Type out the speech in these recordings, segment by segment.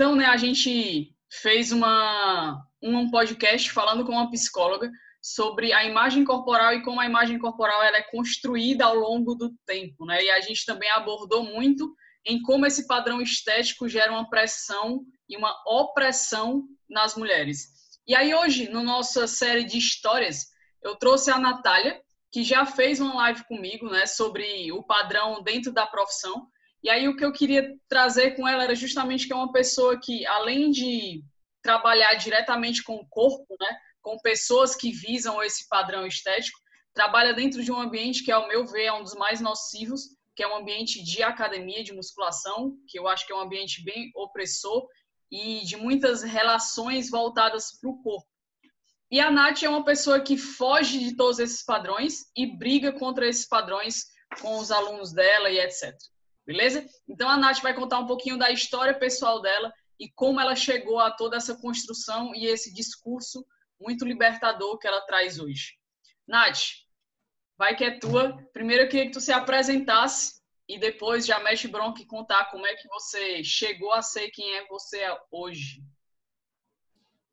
então, né, a gente fez uma, um podcast falando com uma psicóloga sobre a imagem corporal e como a imagem corporal ela é construída ao longo do tempo, né? E a gente também abordou muito em como esse padrão estético gera uma pressão e uma opressão nas mulheres. E aí hoje, na nossa série de histórias, eu trouxe a Natália, que já fez uma live comigo, né, sobre o padrão dentro da profissão. E aí o que eu queria trazer com ela era justamente que é uma pessoa que, além de trabalhar diretamente com o corpo, né, com pessoas que visam esse padrão estético, trabalha dentro de um ambiente que, ao meu ver, é um dos mais nocivos, que é um ambiente de academia, de musculação, que eu acho que é um ambiente bem opressor e de muitas relações voltadas para o corpo. E a Nath é uma pessoa que foge de todos esses padrões e briga contra esses padrões com os alunos dela e etc. Beleza? Então a Nath vai contar um pouquinho da história pessoal dela e como ela chegou a toda essa construção e esse discurso muito libertador que ela traz hoje. Nath, vai que é tua. Primeiro eu queria que tu se apresentasse e depois já mexe bronca e contar como é que você chegou a ser quem é você hoje.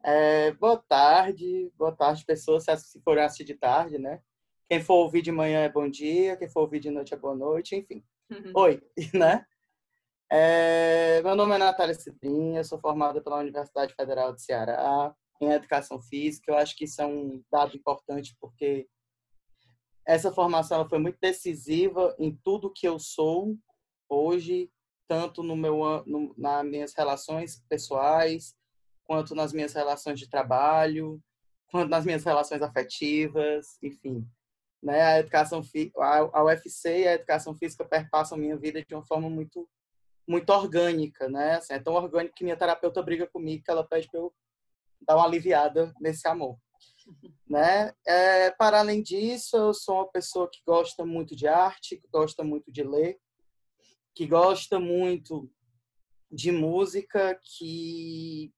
É, boa tarde, boa tarde, pessoas, se forem assistir de tarde, né? Quem for ouvir de manhã é bom dia, quem for ouvir de noite é boa noite, enfim. Uhum. Oi, né? É, meu nome é Natália Citrinha, sou formada pela Universidade Federal de Ceará em Educação Física. Eu acho que isso é um dado importante porque essa formação foi muito decisiva em tudo que eu sou hoje, tanto no meu no, nas minhas relações pessoais, quanto nas minhas relações de trabalho, quanto nas minhas relações afetivas, enfim. Né? A educação a, UFC e a educação física perpassam minha vida de uma forma muito muito orgânica, né? Assim, é tão orgânico que minha terapeuta briga comigo que ela pede para eu dar uma aliviada nesse amor. Né? É, para além disso, eu sou uma pessoa que gosta muito de arte, que gosta muito de ler, que gosta muito de música, que,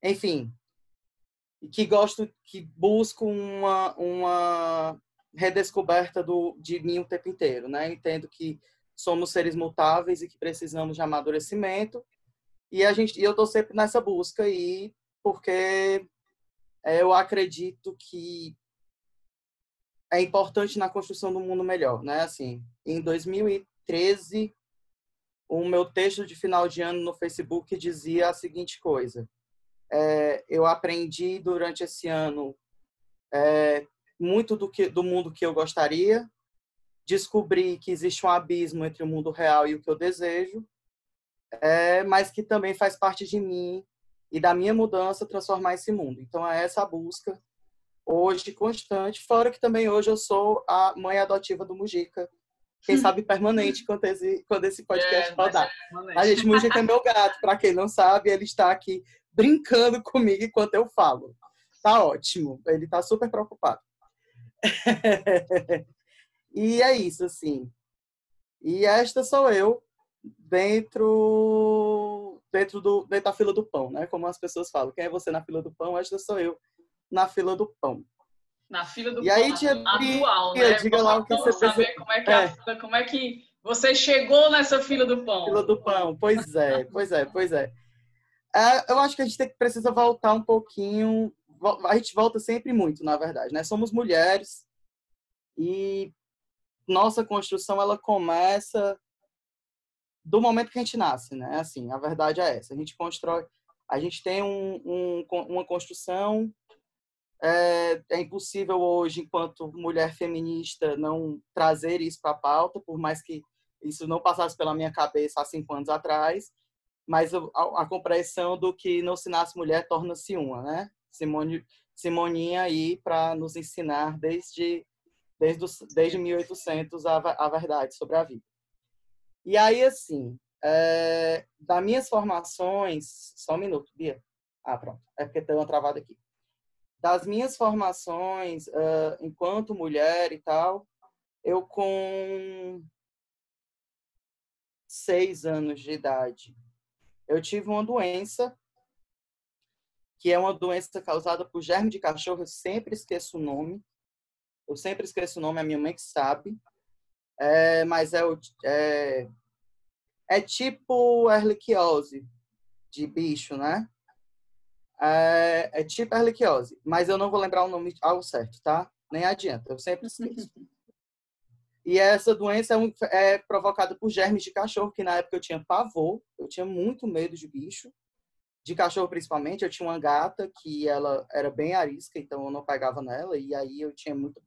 enfim, que gosto, que busco uma, uma redescoberta do, de mim o tempo inteiro, né? Entendo que somos seres mutáveis e que precisamos de amadurecimento. E a gente, e eu estou sempre nessa busca aí, porque é, eu acredito que é importante na construção do mundo melhor, né? Assim, em 2013, o meu texto de final de ano no Facebook dizia a seguinte coisa: é, eu aprendi durante esse ano é, muito do que do mundo que eu gostaria, descobri que existe um abismo entre o mundo real e o que eu desejo, é, mas que também faz parte de mim e da minha mudança transformar esse mundo. Então é essa busca hoje constante, fora que também hoje eu sou a mãe adotiva do Mujica. Quem sabe permanente quando esse, quando esse podcast é, rodar. A gente, Mujica é meu gato, para quem não sabe, ele está aqui brincando comigo enquanto eu falo. Tá ótimo, ele tá super preocupado. E é isso, assim. E esta sou eu dentro dentro do dentro da fila do pão, né? Como as pessoas falam. Quem é você na fila do pão? Esta sou eu na fila do pão. Na fila do e pão. aí, tia, atual, né? Diga lá o que você saber como é que é. A, como é que você chegou nessa fila do pão. Fila do pão. Pois é, pois é, pois é. é eu acho que a gente tem, precisa voltar um pouquinho. A gente volta sempre muito, na verdade, né? Somos mulheres e nossa construção ela começa do momento que a gente nasce, né? Assim, a verdade é essa. A gente constrói, a gente tem um, um, uma construção. É, é, impossível hoje, enquanto mulher feminista, não trazer isso para a pauta, por mais que isso não passasse pela minha cabeça há cinco anos atrás. Mas a, a compreensão do que não se nasce mulher torna-se uma, né? Simone, Simoninha aí para nos ensinar desde desde, desde 1800 a, a verdade sobre a vida. E aí, assim, é, das minhas formações, só um minuto, Bia. Ah, pronto, é porque tem uma travada aqui. Das minhas formações, uh, enquanto mulher e tal, eu com seis anos de idade, eu tive uma doença que é uma doença causada por germe de cachorro, eu sempre esqueço o nome, eu sempre esqueço o nome, a minha mãe que sabe. É, mas é, é, é tipo erliquiose. de bicho, né? É, é tipo erliquiose, mas eu não vou lembrar o nome ao certo, tá? Nem adianta, eu sempre esqueço. E essa doença é, um, é, provocada por germes de cachorro, que na época eu tinha pavor, eu tinha muito medo de bicho, de cachorro principalmente. Eu tinha uma gata que ela era bem arisca, então eu não pegava nela, e aí eu tinha muito.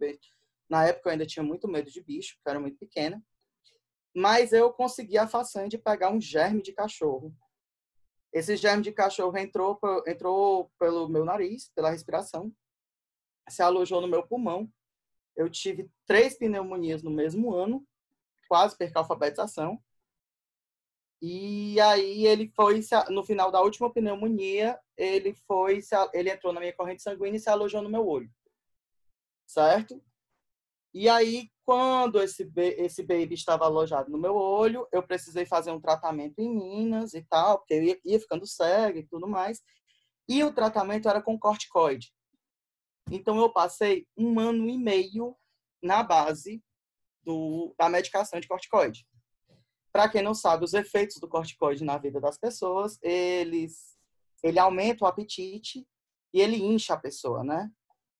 Na época eu ainda tinha muito medo de bicho, porque eu era muito pequena. Mas eu consegui a façanha de pegar um germe de cachorro. Esse germe de cachorro entrou, entrou pelo meu nariz, pela respiração, se alojou no meu pulmão eu tive três pneumonias no mesmo ano, quase perca alfabetização. E aí ele foi no final da última pneumonia, ele foi ele entrou na minha corrente sanguínea e se alojou no meu olho. Certo? E aí quando esse esse baby estava alojado no meu olho, eu precisei fazer um tratamento em Minas e tal, porque eu ia, ia ficando cego e tudo mais. E o tratamento era com corticoide. Então, eu passei um ano e meio na base do, da medicação de corticoide. Para quem não sabe, os efeitos do corticoide na vida das pessoas, eles, ele aumenta o apetite e ele incha a pessoa, né?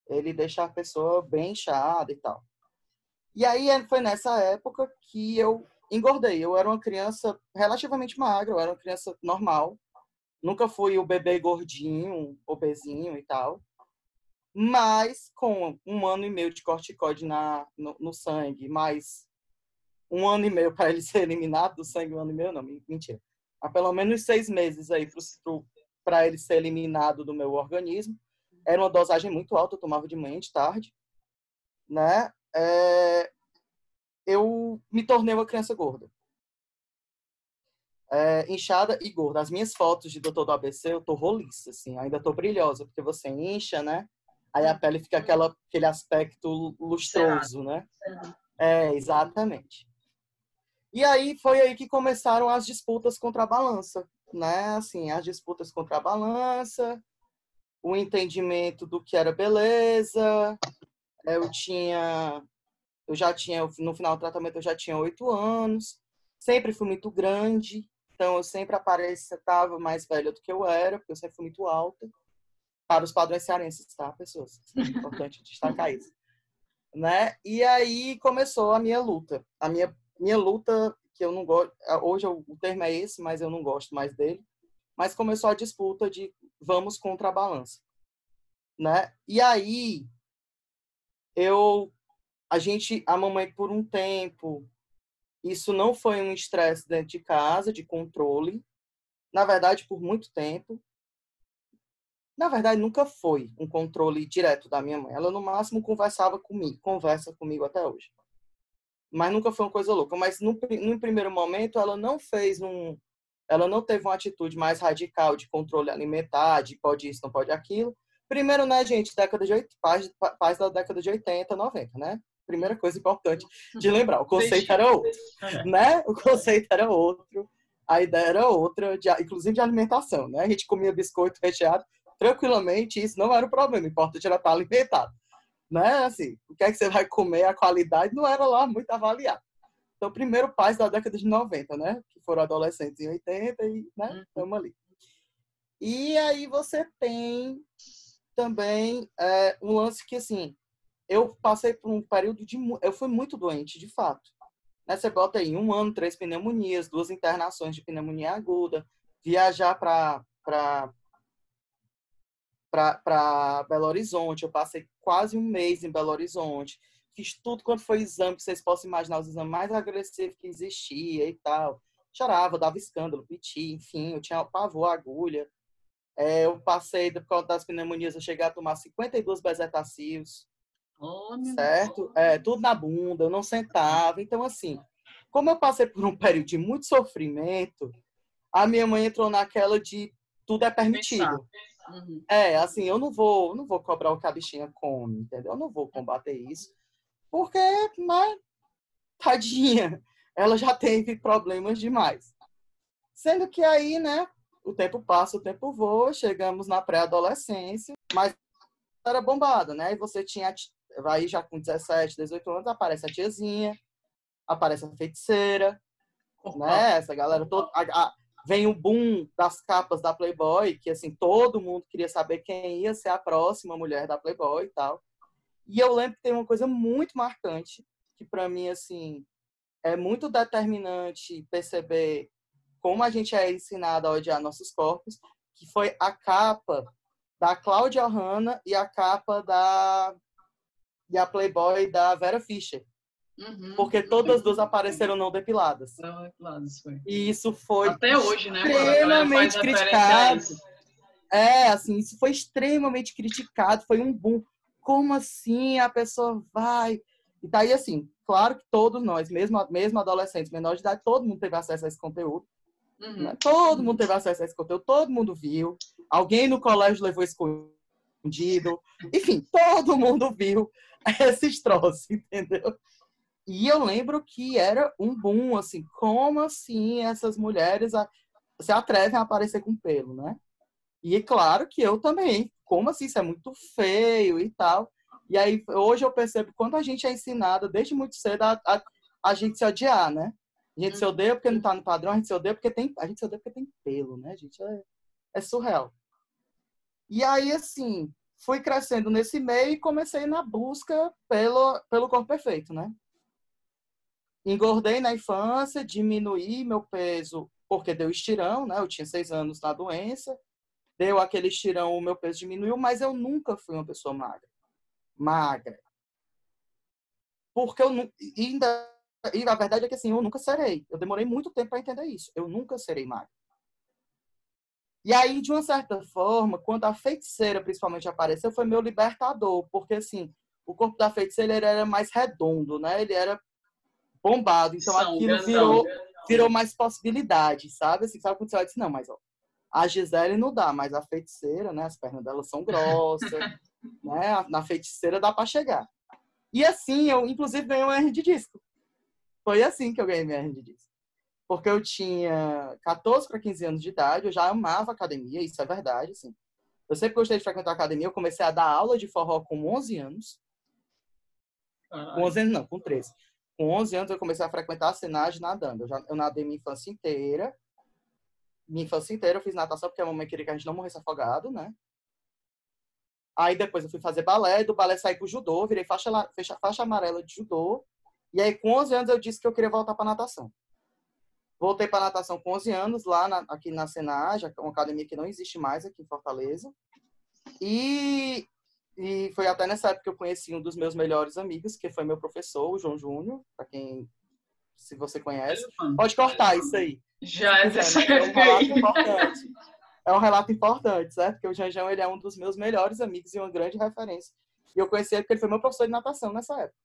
Ele deixa a pessoa bem inchada e tal. E aí foi nessa época que eu engordei. Eu era uma criança relativamente magra, eu era uma criança normal. Nunca fui o bebê gordinho, obesinho e tal mas com um ano e meio de corticoide na, no, no sangue, mais um ano e meio para ele ser eliminado do sangue, um ano e meio, não, mentira. Há pelo menos seis meses aí para ele ser eliminado do meu organismo. Era uma dosagem muito alta, eu tomava de manhã e de tarde, né? É, eu me tornei uma criança gorda. É, inchada e gorda. As minhas fotos de doutor do ABC, eu tô roliça, assim, ainda tô brilhosa, porque você incha, né? Aí a pele fica aquela, aquele aspecto lustroso, né? É, exatamente. E aí foi aí que começaram as disputas contra a balança, né? Assim, as disputas contra a balança, o entendimento do que era beleza. Eu tinha, eu já tinha, no final do tratamento eu já tinha oito anos. Sempre fui muito grande, então eu sempre aparecia, estava mais velha do que eu era, porque eu sempre fui muito alta para os padrões cearenses, tá, pessoas? É importante destacar isso. Né? E aí começou a minha luta. A minha, minha luta, que eu não gosto, hoje o termo é esse, mas eu não gosto mais dele. Mas começou a disputa de vamos contra a balança. Né? E aí eu a gente a mamãe por um tempo isso não foi um estresse dentro de casa de controle na verdade por muito tempo na verdade, nunca foi um controle direto da minha mãe. Ela, no máximo, conversava comigo, conversa comigo até hoje. Mas nunca foi uma coisa louca. Mas, no, no primeiro momento, ela não fez um... Ela não teve uma atitude mais radical de controle alimentar, de pode isso, não pode aquilo. Primeiro, né, gente, década de 80, pais, pais da década de 80, 90, né? Primeira coisa importante de lembrar, o conceito era outro, né? O conceito era outro, a ideia era outra, de, inclusive de alimentação, né? A gente comia biscoito recheado tranquilamente, isso não era o problema, o importante era estar alimentado. Né? Assim, o que é que você vai comer, a qualidade não era lá muito avaliada. Então, primeiro pais da década de 90, né? Que foram adolescentes em 80 e, né? Estamos uhum. ali. E aí você tem também é, um lance que, assim, eu passei por um período de... Eu fui muito doente, de fato. Né? Você bota aí um ano, três pneumonias, duas internações de pneumonia aguda, viajar para para Belo Horizonte. Eu passei quase um mês em Belo Horizonte. Fiz tudo quanto foi exame, que vocês possam imaginar, os exames mais agressivos que existia e tal. Chorava, dava escândalo, piti, enfim, eu tinha pavor, agulha. É, eu passei, por causa das pneumonias, eu cheguei a tomar 52 bezetacios. Oh, certo? É, tudo na bunda, eu não sentava. Então, assim, como eu passei por um período de muito sofrimento, a minha mãe entrou naquela de tudo é permitido. Uhum. É, assim, eu não vou, não vou cobrar o que a bichinha come, entendeu? Eu não vou combater isso, porque, mas, tadinha, ela já teve problemas demais. Sendo que aí, né, o tempo passa, o tempo voa, chegamos na pré-adolescência, mas era bombada, né? E você tinha, aí já com 17, 18 anos, aparece a tiazinha, aparece a feiticeira, né? Essa galera toda, a, a, vem o boom das capas da Playboy, que assim, todo mundo queria saber quem ia ser a próxima mulher da Playboy e tal. E eu lembro que tem uma coisa muito marcante, que para mim, assim, é muito determinante perceber como a gente é ensinado a odiar nossos corpos, que foi a capa da Cláudia Hanna e a capa da e a Playboy da Vera Fischer. Uhum, porque todas uhum. duas apareceram não depiladas. Não depiladas, foi. E isso foi até hoje, né? Extremamente criticado. É, assim, isso foi extremamente criticado, foi um boom. Como assim a pessoa vai? E daí assim, claro que todos nós, mesmo mesmo adolescentes, menores de idade, todo mundo teve acesso a esse conteúdo. Uhum. Né? Todo mundo teve acesso a esse conteúdo, todo mundo viu. Alguém no colégio levou escondido. Enfim, todo mundo viu esses troços, entendeu? E eu lembro que era um boom, assim, como assim essas mulheres a, se atrevem a aparecer com pelo, né? E é claro que eu também, como assim, isso é muito feio e tal. E aí, hoje eu percebo quando a gente é ensinada desde muito cedo a, a, a gente se odiar, né? A gente se uhum. odeia porque não tá no padrão, a gente se odeia porque tem, a gente se odeia porque tem pelo, né, gente? É, é surreal. E aí, assim, fui crescendo nesse meio e comecei na busca pelo, pelo corpo perfeito, né? Engordei na infância, diminuí meu peso porque deu estirão, né? Eu tinha seis anos na doença, deu aquele estirão, o meu peso diminuiu, mas eu nunca fui uma pessoa magra. Magra. Porque eu não, ainda e a verdade é que assim, eu nunca serei. Eu demorei muito tempo para entender isso. Eu nunca serei magra. E aí, de uma certa forma, quando a feiticeira principalmente apareceu, foi meu libertador, porque assim, o corpo da feiticeira era mais redondo, né? Ele era bombado, então São aquilo virou, virou mais possibilidade, sabe? Assim, sabe quando você vai dizer, não, mas ó, a Gisele não dá, mas a feiticeira, né? As pernas dela são grossas, né? Na feiticeira dá para chegar. E assim, eu inclusive ganhei um R de disco. Foi assim que eu ganhei minha R de disco porque eu tinha 14 para 15 anos de idade, eu já amava academia, isso é verdade, assim. Eu sempre gostei de frequentar academia, eu comecei a dar aula de forró com 11 anos. Com 11 anos não, com 13. Com 11 anos eu comecei a frequentar a cenagem nadando. Eu, já, eu nadei minha infância inteira. Minha infância inteira eu fiz natação porque a mamãe queria que a gente não morresse afogado, né? Aí depois eu fui fazer balé, do balé saí pro judô, virei faixa, faixa, faixa amarela de judô. E aí com 11 anos eu disse que eu queria voltar para natação. Voltei para natação com 11 anos, lá na, aqui na Senage, uma academia que não existe mais aqui em Fortaleza. E, e foi até nessa época que eu conheci um dos meus melhores amigos, que foi meu professor, o João Júnior, para quem, se você conhece. Pode cortar isso aí. Já é, né? é um relato importante. É um relato importante, certo? Porque o Janjão, ele é um dos meus melhores amigos e uma grande referência. E eu conheci ele porque ele foi meu professor de natação nessa época.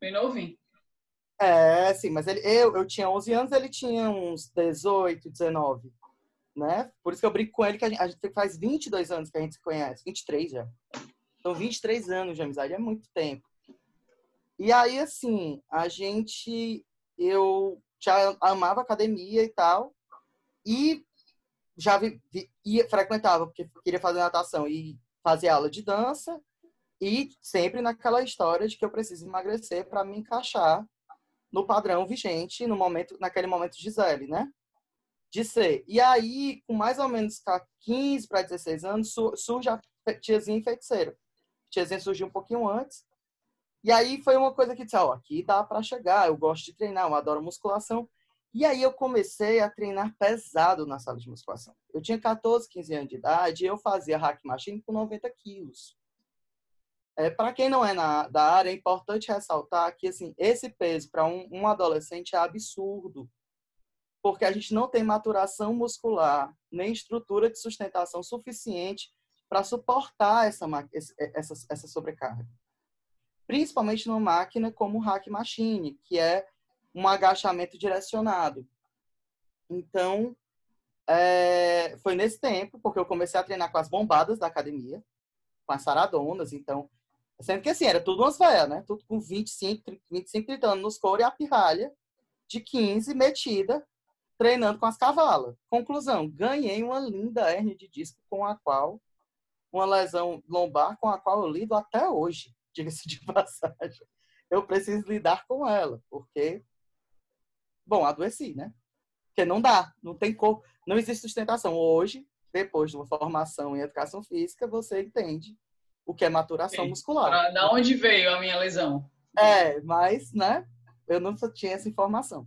Bem novinho. É, sim, mas ele, eu, eu tinha 11 anos, ele tinha uns 18, 19, né? Por isso que eu brinco com ele que a gente, faz 22 anos que a gente se conhece, 23 já. Então, 23 anos de amizade é muito tempo. E aí, assim, a gente, eu já amava academia e tal, e já vi, vi, ia, frequentava, porque queria fazer natação e fazer aula de dança, e sempre naquela história de que eu preciso emagrecer para me encaixar no padrão vigente no momento, naquele momento de Gisele, né? De ser. E aí, com mais ou menos 15 para 16 anos, surge a tiazinha feiticeira. A tiazinha surgiu um pouquinho antes. E aí foi uma coisa que disse, ó, aqui dá para chegar, eu gosto de treinar, eu adoro musculação. E aí eu comecei a treinar pesado na sala de musculação. Eu tinha 14, 15 anos de idade e eu fazia hack machine com 90 quilos. É, para quem não é na, da área, é importante ressaltar que assim, esse peso para um, um adolescente é absurdo, porque a gente não tem maturação muscular nem estrutura de sustentação suficiente para suportar essa, essa, essa sobrecarga. Principalmente numa máquina como o Hack Machine, que é um agachamento direcionado. Então, é, foi nesse tempo, porque eu comecei a treinar com as bombadas da academia, com as saradonas, então Sendo que assim, era tudo umas velhas, né? Tudo com 25, 30, 25, 30 anos nos couro e a pirralha de 15 metida, treinando com as cavalas. Conclusão, ganhei uma linda hernia de disco com a qual, uma lesão lombar com a qual eu lido até hoje, diga-se de passagem. Eu preciso lidar com ela, porque, bom, adoeci, né? Porque não dá, não tem cor, não existe sustentação. Hoje, depois de uma formação em educação física, você entende o que é maturação Sim. muscular. Da onde veio a minha lesão? É, mas, né, eu não tinha essa informação.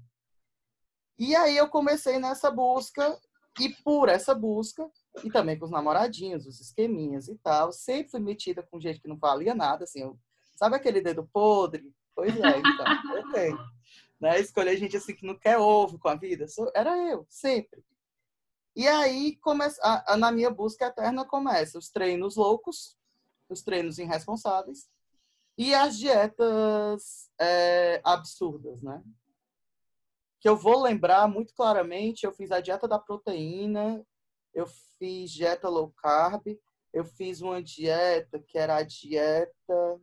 E aí eu comecei nessa busca, e por essa busca, e também com os namoradinhos, os esqueminhas e tal, sempre fui metida com gente que não valia nada, assim, eu, sabe aquele dedo podre? Pois é, então, eu tenho. Né? Escolher gente assim que não quer ovo com a vida, era eu, sempre. E aí, começa, a, a, na minha busca eterna, começa os treinos loucos, os treinos irresponsáveis e as dietas é, absurdas, né? Que eu vou lembrar muito claramente, eu fiz a dieta da proteína, eu fiz dieta low carb, eu fiz uma dieta que era a dieta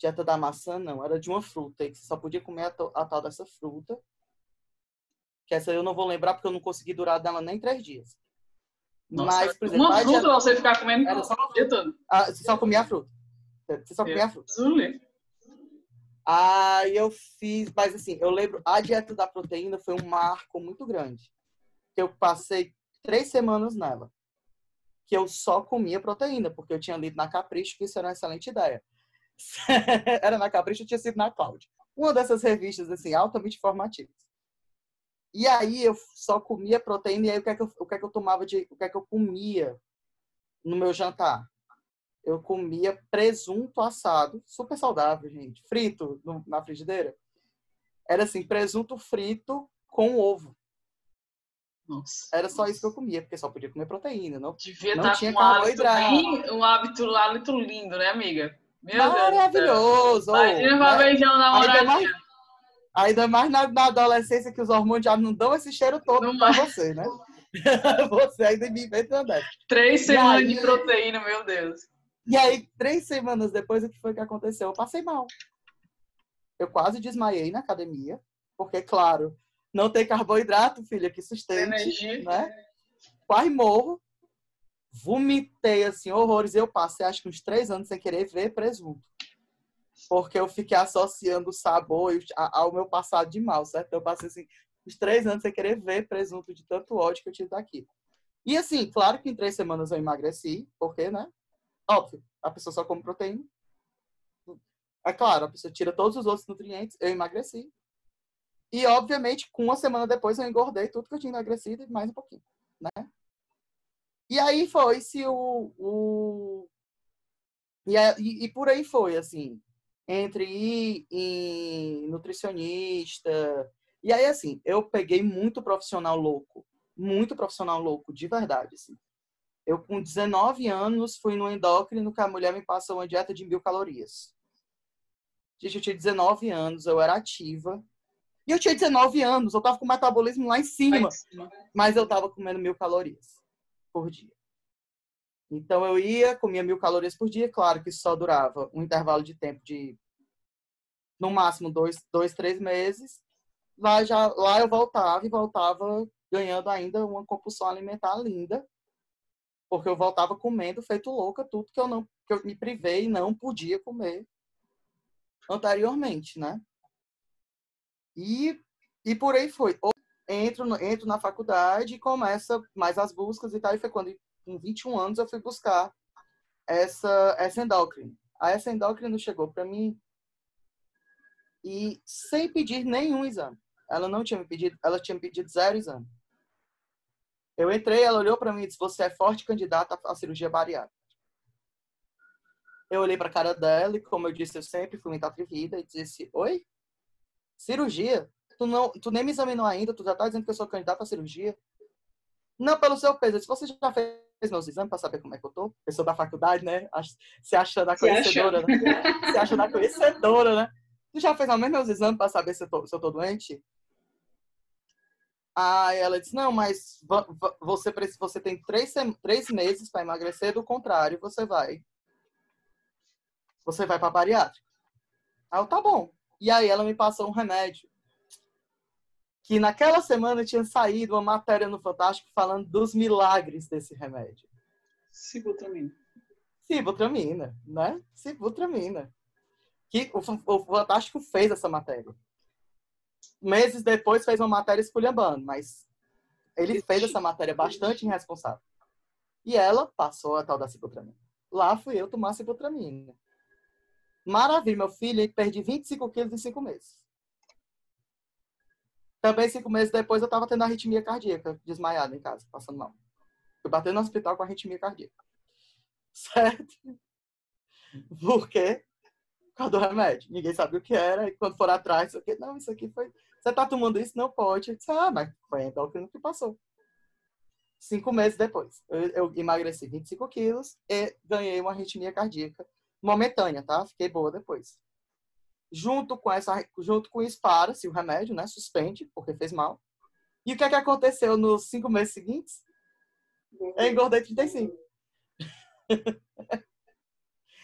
dieta da maçã, não, era de uma fruta, que você só podia comer a, a tal dessa fruta que essa eu não vou lembrar porque eu não consegui durar dela nem três dias. Nossa, Mas, por exemplo, uma fruta dia... você ficar comendo era só, ah, você só comia a fruta. Você só comia a fruta. Aí eu fiz, mas assim, eu lembro, a dieta da proteína foi um marco muito grande. Eu passei três semanas nela. Que eu só comia proteína, porque eu tinha lido na Capricho que isso era uma excelente ideia. era na Capricho, eu tinha sido na Cloud. Uma dessas revistas, assim, altamente informativas. E aí eu só comia proteína e aí o que é que eu, o que é que eu tomava de, o que é que eu comia no meu jantar? Eu comia presunto assado, super saudável, gente, frito no, na frigideira. Era assim, presunto frito com ovo. Nossa. Era só isso que eu comia, porque só podia comer proteína, não, Devia não estar tinha carboidrato. Um hábito, um hábito, um hábito lindo, né, amiga? Meu Maravilhoso! Imagina uma né? namoradinha. Ainda mais na, na, adolescência que os hormônios já não dão esse cheiro todo para você, né? você ainda me inventa dessa. Três semanas aí, de proteína, meu Deus. E aí, três semanas depois, o que foi que aconteceu? Eu passei mal. Eu quase desmaiei na academia, porque, claro, não tem carboidrato, filha, que sustente, Energia. né? Quase morro. Vomitei, assim, horrores. Eu passei, acho que uns três anos sem querer ver presunto porque eu fiquei associando o sabor ao meu passado de mal, certo? Eu passei assim, os três anos sem querer ver presunto de tanto ódio que eu tive daqui. E assim, claro que em três semanas eu emagreci, porque, né? Óbvio, a pessoa só come proteína. É claro, a pessoa tira todos os outros nutrientes, eu emagreci. E, obviamente, com uma semana depois eu engordei tudo que eu tinha emagrecido e mais um pouquinho, né? E aí foi-se o... o... E, e, e por aí foi, assim entre ir em nutricionista. E aí, assim, eu peguei muito profissional louco. Muito profissional louco, de verdade, assim. Eu, com 19 anos, fui no endócrino que a mulher me passou uma dieta de mil calorias. Gente, eu tinha 19 anos, eu era ativa. E eu tinha 19 anos, eu tava com o metabolismo lá em cima. Lá em cima. Mas eu tava comendo mil calorias por dia. Então eu ia, comia mil calorias por dia, claro que só durava um intervalo de tempo de no máximo dois, dois três meses. Lá, já, lá eu voltava e voltava ganhando ainda uma compulsão alimentar linda, porque eu voltava comendo feito louca tudo que eu não que eu me privei e não podia comer anteriormente, né? E, e por aí foi. Entro, entro na faculdade e começa mais as buscas e tal. E foi quando com 21 anos eu fui buscar essa, essa endócrina. A essa endócrina chegou para mim e sem pedir nenhum exame. Ela não tinha me pedido, ela tinha me pedido zero exame. Eu entrei, ela olhou para mim e disse: "Você é forte candidata à cirurgia bariátrica". Eu olhei para a cara dela e, como eu disse, eu sempre fui muito atrevida e disse: "Oi? Cirurgia? Tu não, tu nem me examinou ainda, tu já tá dizendo que eu sou candidata à cirurgia?" Não, pelo seu peso. Se você já fez meus exames para saber como é que eu tô, pessoa da faculdade, né? Se achando a conhecedora, né? se achando a conhecedora, né? Tu já fez ao menos meus exames para saber se eu, tô, se eu tô doente? Aí ela disse, não, mas você, você tem três, três meses para emagrecer, do contrário, você vai. Você vai para bariátrica. Aí eu, tá bom. E aí ela me passou um remédio que naquela semana tinha saído uma matéria no Fantástico falando dos milagres desse remédio. Sibutramina. Sibutramina, né? Sibutramina. Que o, o Fantástico fez essa matéria. Meses depois fez uma matéria esculhambando, mas ele fez essa matéria bastante irresponsável. E ela passou a tal da ciclotramina. Lá fui eu tomar ciclotramina. Maravilha, meu filho, perdi 25 quilos em cinco meses. Também cinco meses depois eu estava tendo arritmia cardíaca, desmaiada em casa, passando mal. Fui bater no hospital com arritmia cardíaca. Certo? Por quê? Por causa do remédio. Ninguém sabia o que era. E quando foram atrás, não, isso aqui foi. Você tá tomando isso? Não pode. Disse, ah, mas foi a endócrino que passou. Cinco meses depois, eu, eu emagreci 25 quilos e ganhei uma arritmia cardíaca momentânea, tá? Fiquei boa depois. Junto com essa, junto com isso, para-se o remédio, né? Suspende, porque fez mal. E o que é que aconteceu nos cinco meses seguintes? Eu engordei 35.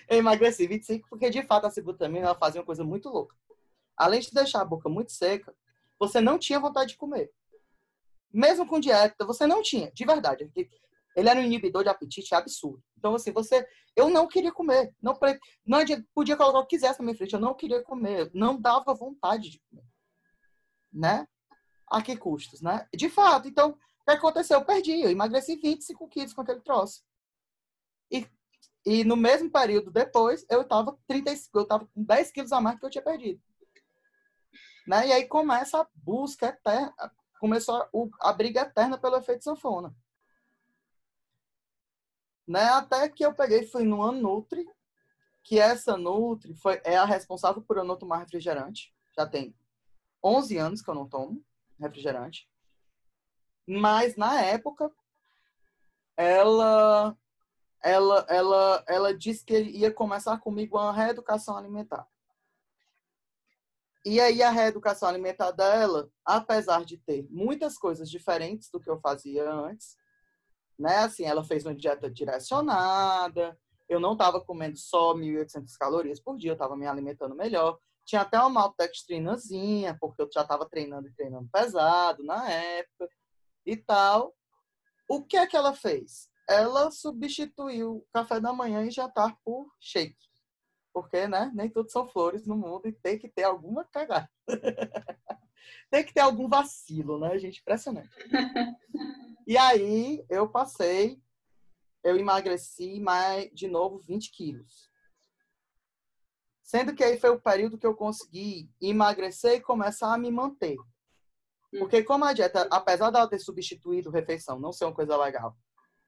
eu emagreci 25 porque, de fato, a cibutamina ela fazia uma coisa muito louca. Além de deixar a boca muito seca, você não tinha vontade de comer. Mesmo com dieta, você não tinha, de verdade. Ele era um inibidor de apetite absurdo. Então, assim, você. Eu não queria comer. Não, não podia colocar o que quisesse na minha frente. Eu não queria comer. Não dava vontade de comer. Né? A que custos, né? De fato. Então, o que aconteceu? Eu perdi. Eu emagreci 25 quilos com aquele troço. E, e no mesmo período depois, eu estava 35, eu tava com 10 quilos a mais que eu tinha perdido. Né? E aí começa a busca eterna, começou a briga eterna pelo efeito sanfona. Né? Até que eu peguei fui numa Nutri, que essa Nutri foi, é a responsável por eu não tomar refrigerante. Já tem 11 anos que eu não tomo refrigerante. Mas na época ela ela ela ela disse que ia começar comigo uma reeducação alimentar. E aí a reeducação alimentar dela, apesar de ter muitas coisas diferentes do que eu fazia antes, né? Assim, ela fez uma dieta direcionada, eu não estava comendo só 1.800 calorias por dia, eu estava me alimentando melhor. Tinha até uma maltextrinazinha, porque eu já estava treinando e treinando pesado na época e tal. O que é que ela fez? Ela substituiu o café da manhã e jantar por shake. Porque, né, nem tudo são flores no mundo e tem que ter alguma cagada. tem que ter algum vacilo, né, gente? Impressionante. E aí eu passei, eu emagreci mais de novo 20 quilos. Sendo que aí foi o período que eu consegui emagrecer e começar a me manter. Porque como a dieta, apesar dela ter substituído refeição, não ser uma coisa legal,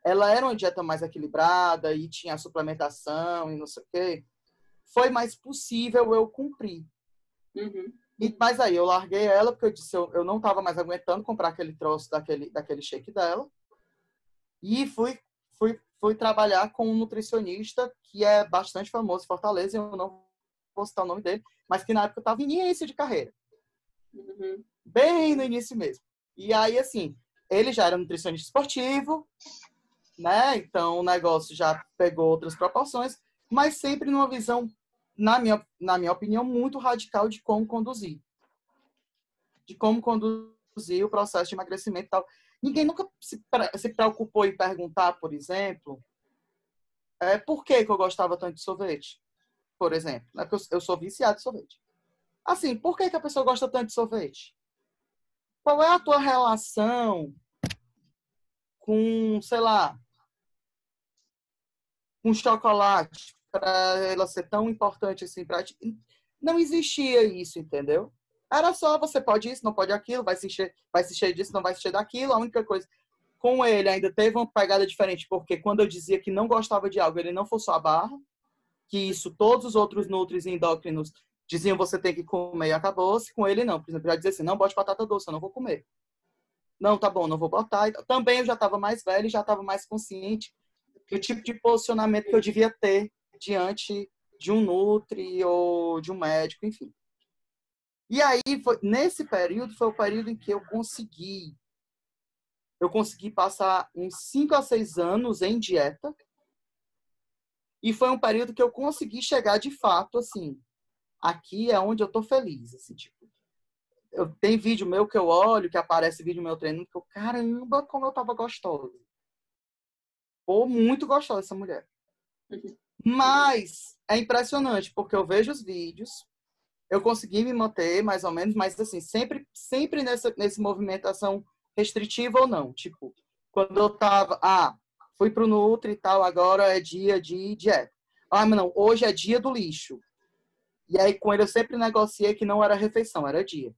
ela era uma dieta mais equilibrada e tinha suplementação e não sei o quê, foi mais possível eu cumprir. Uhum. E, mas aí eu larguei ela, porque eu disse eu, eu não estava mais aguentando comprar aquele troço daquele, daquele shake dela. E fui, fui, fui trabalhar com um nutricionista que é bastante famoso em Fortaleza, eu não vou citar o nome dele, mas que na época estava início de carreira. Uhum. Bem no início mesmo. E aí, assim, ele já era nutricionista esportivo, né? Então o negócio já pegou outras proporções, mas sempre numa visão na minha, na minha opinião, muito radical de como conduzir. De como conduzir o processo de emagrecimento e tal. Ninguém nunca se, se preocupou em perguntar, por exemplo, é, por que, que eu gostava tanto de sorvete, por exemplo. Né? Porque eu, sou viciado de sorvete. Assim, por que, que a pessoa gosta tanto de sorvete? Qual é a tua relação com, sei lá, com chocolate, para ela ser tão importante assim para ti. Não existia isso, entendeu? Era só você pode isso, não pode aquilo, vai se encher, vai se encher disso, não vai se encher daquilo. A única coisa com ele ainda teve uma pegada diferente, porque quando eu dizia que não gostava de algo, ele não forçou a barra, que isso todos os outros nutris endócrinos diziam você tem que comer e acabou-se, com ele não. Por exemplo, já dizia assim, não bote batata doce, eu não vou comer. Não, tá bom, não vou botar. Também eu já estava mais velho, já estava mais consciente do tipo de posicionamento que eu devia ter diante de um nutri ou de um médico, enfim. E aí, foi, nesse período, foi o período em que eu consegui. Eu consegui passar uns 5 a 6 anos em dieta. E foi um período que eu consegui chegar de fato, assim, aqui é onde eu tô feliz, assim, tipo. Eu, tem vídeo meu que eu olho, que aparece vídeo meu treinando, que eu, caramba, como eu tava gostosa. Ou muito gostosa essa mulher. Mas é impressionante, porque eu vejo os vídeos eu consegui me manter mais ou menos, mas assim, sempre, sempre nessa, nesse movimentação restritiva ou não. Tipo, quando eu tava, ah, fui pro Nutri e tal, agora é dia de dieta. Ah, mas não, hoje é dia do lixo. E aí com ele eu sempre negociei que não era refeição, era dia.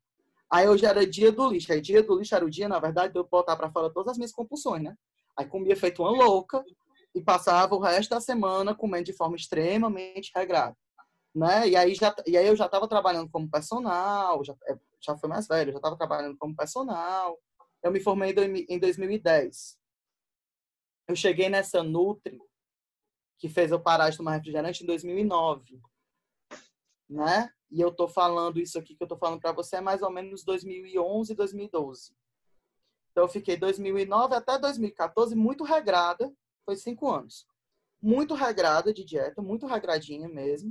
Aí hoje era dia do lixo. Aí dia do lixo era o dia, na verdade, de eu botar para fora todas as minhas compulsões, né? Aí comia feito uma louca e passava o resto da semana comendo de forma extremamente regrada. Né? E aí já e aí eu já estava trabalhando como personal, já é, já foi mais velho, já estava trabalhando como personal. Eu me formei em 2010. Eu cheguei nessa Nutri que fez eu parar de tomar refrigerante em 2009, né? E eu tô falando isso aqui que eu tô falando para você é mais ou menos 2011, 2012. Então eu fiquei 2009 até 2014 muito regrada, foi cinco anos, muito regrada de dieta, muito regradinha mesmo.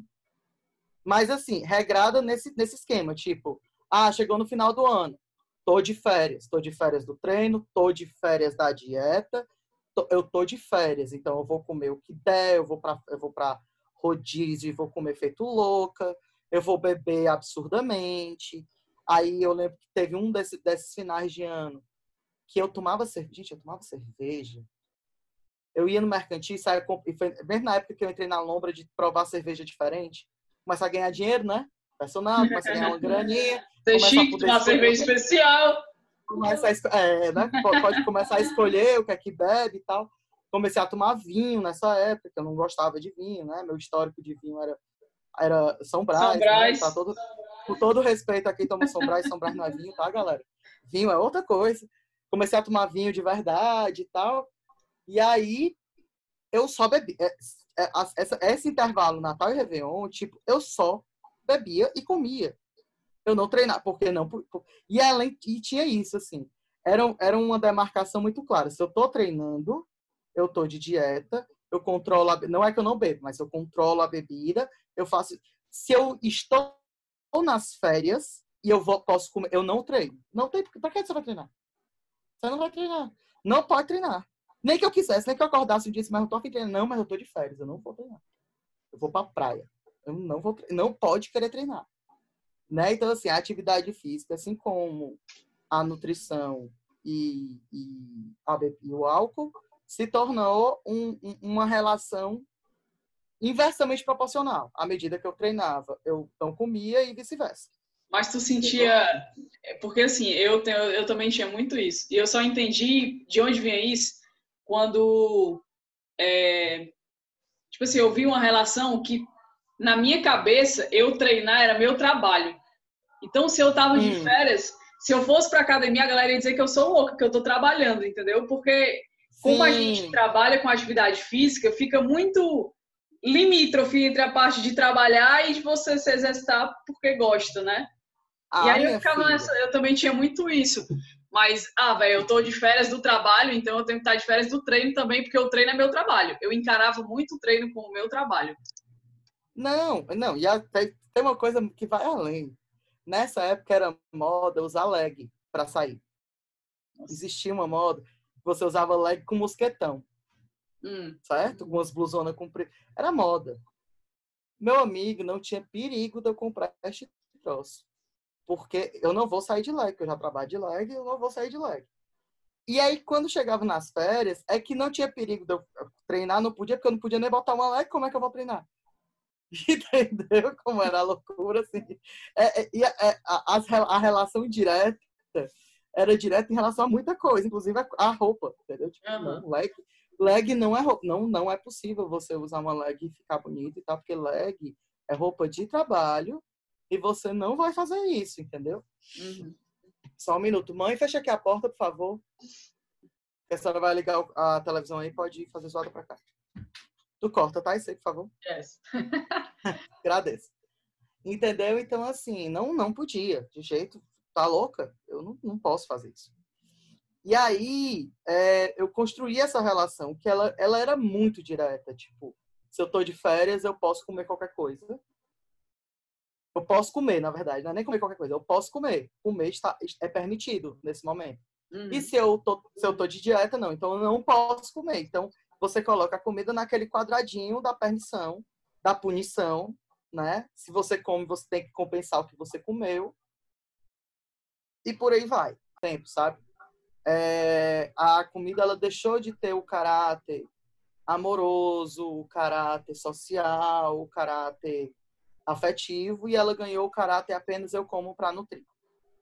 Mas assim, regrada nesse nesse esquema, tipo, ah, chegou no final do ano, tô de férias, tô de férias do treino, tô de férias da dieta, eu tô de férias, então eu vou comer o que der, eu vou para eu vou para rodízio e vou comer feito louca, eu vou beber absurdamente. Aí eu lembro que teve um desses, desses finais de ano que eu tomava cerveja. Gente, eu tomava cerveja. Eu ia no mercantil e saia. E foi mesmo na época que eu entrei na lombra de provar cerveja diferente. Começar a ganhar dinheiro, né? Personal, começa a ganhar uma graninha. Ser chique, tomar cerveja especial. Começa a, é, né? Pode começar a escolher o que é que bebe e tal. Comecei a tomar vinho nessa época, eu não gostava de vinho, né? Meu histórico de vinho era era São Brás. São Brás. Né? Tá todo, com todo respeito aqui, toma São Brás, São Brás não é vinho, tá, galera? Vinho é outra coisa. Comecei a tomar vinho de verdade e tal. E aí, eu só bebi. É, é, esse intervalo Natal e Réveillon, tipo, eu só bebia e comia. Eu não treinava, porque não. E além, e tinha isso, assim. Era, era uma demarcação muito clara. Se eu tô treinando, eu tô de dieta, eu controlo a, não é que eu não bebo, mas eu controlo a bebida, eu faço se eu estou nas férias e eu vou, posso comer, eu não treino. Não tem, para que você vai treinar? Você não vai treinar. Não pode treinar. Nem que eu quisesse, nem que eu acordasse um dia, mas eu tô aqui treinando, não, mas eu tô de férias, eu não vou treinar. Eu vou para praia. Eu não vou, não pode querer treinar. Né? Então assim, a atividade física, assim como a nutrição e, e, a, e o álcool, se tornou um, uma relação inversamente proporcional. À medida que eu treinava, eu não comia e vice-versa. Mas tu sentia. Porque assim, eu, tenho, eu também tinha muito isso. E eu só entendi de onde vinha isso quando. É, tipo assim, eu vi uma relação que, na minha cabeça, eu treinar era meu trabalho. Então, se eu tava de hum. férias, se eu fosse pra academia, a galera ia dizer que eu sou louca, que eu tô trabalhando, entendeu? Porque como Sim. a gente trabalha com atividade física, fica muito limítrofe entre a parte de trabalhar e de você se exercitar porque gosta, né? Ah, e aí eu ficava nessa, eu também tinha muito isso. Mas, ah, velho, eu tô de férias do trabalho, então eu tenho que estar de férias do treino também, porque o treino é meu trabalho. Eu encarava muito o treino como meu trabalho. Não, não, e até, tem uma coisa que vai além. Nessa época era moda usar leg para sair. Existia uma moda você usava leg com mosquetão. Hum. Certo? Com umas blusonas compridas. Era moda. Meu amigo, não tinha perigo de eu comprar este troço. Porque eu não vou sair de leg, eu já trabalho de leg, eu não vou sair de leg. E aí, quando chegava nas férias, é que não tinha perigo de eu treinar, não podia, porque eu não podia nem botar uma leg, como é que eu vou treinar? Entendeu como era a loucura, assim? É, é, é, a, a, a relação direta era direto em relação a muita coisa, inclusive a, a roupa, entendeu? Tipo, uhum. não, leg, leg não é roupa, não, não é possível você usar uma leg e ficar bonito e tal, porque leg é roupa de trabalho e você não vai fazer isso, entendeu? Uhum. Só um minuto. Mãe, fecha aqui a porta, por favor. A senhora vai ligar a televisão aí, pode fazer zoada pra cá. Tu corta, tá? Isso aí, por favor. Yes. Agradeço. Entendeu? Então, assim, não, não podia, de jeito tá louca? Eu não, não posso fazer isso. E aí, é, eu construí essa relação que ela, ela era muito direta. Tipo, se eu tô de férias, eu posso comer qualquer coisa. Eu posso comer, na verdade, não é nem comer qualquer coisa, eu posso comer. Comer está, é permitido nesse momento. Uhum. E se eu, tô, se eu tô de dieta, não. Então, eu não posso comer. Então, você coloca a comida naquele quadradinho da permissão, da punição, né? Se você come, você tem que compensar o que você comeu. E por aí vai. Tempo, sabe? É, a comida ela deixou de ter o caráter amoroso, o caráter social, o caráter afetivo e ela ganhou o caráter apenas eu como para nutrir.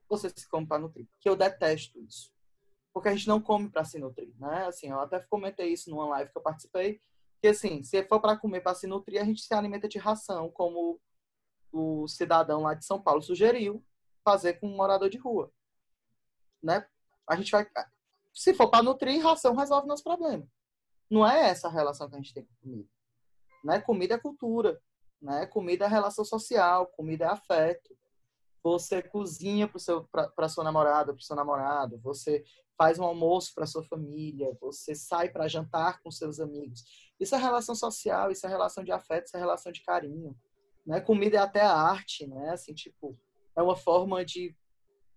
Você se come para nutrir. Que eu detesto isso. Porque a gente não come para se nutrir, né? Assim, eu até comentei isso numa live que eu participei, que assim, se for para comer para se nutrir, a gente se alimenta de ração, como o cidadão lá de São Paulo sugeriu fazer com um morador de rua, né? A gente vai se for para nutrir, ração resolve nosso problema. Não é essa a relação que a gente tem com comida. Né? Comida é cultura. Né? Comida é relação social, comida é afeto. Você cozinha para sua namorada, para seu namorado, você faz um almoço para sua família, você sai para jantar com seus amigos. Isso é relação social, isso é relação de afeto, isso é relação de carinho. Né? Comida é até arte, né? Assim, tipo, é uma forma de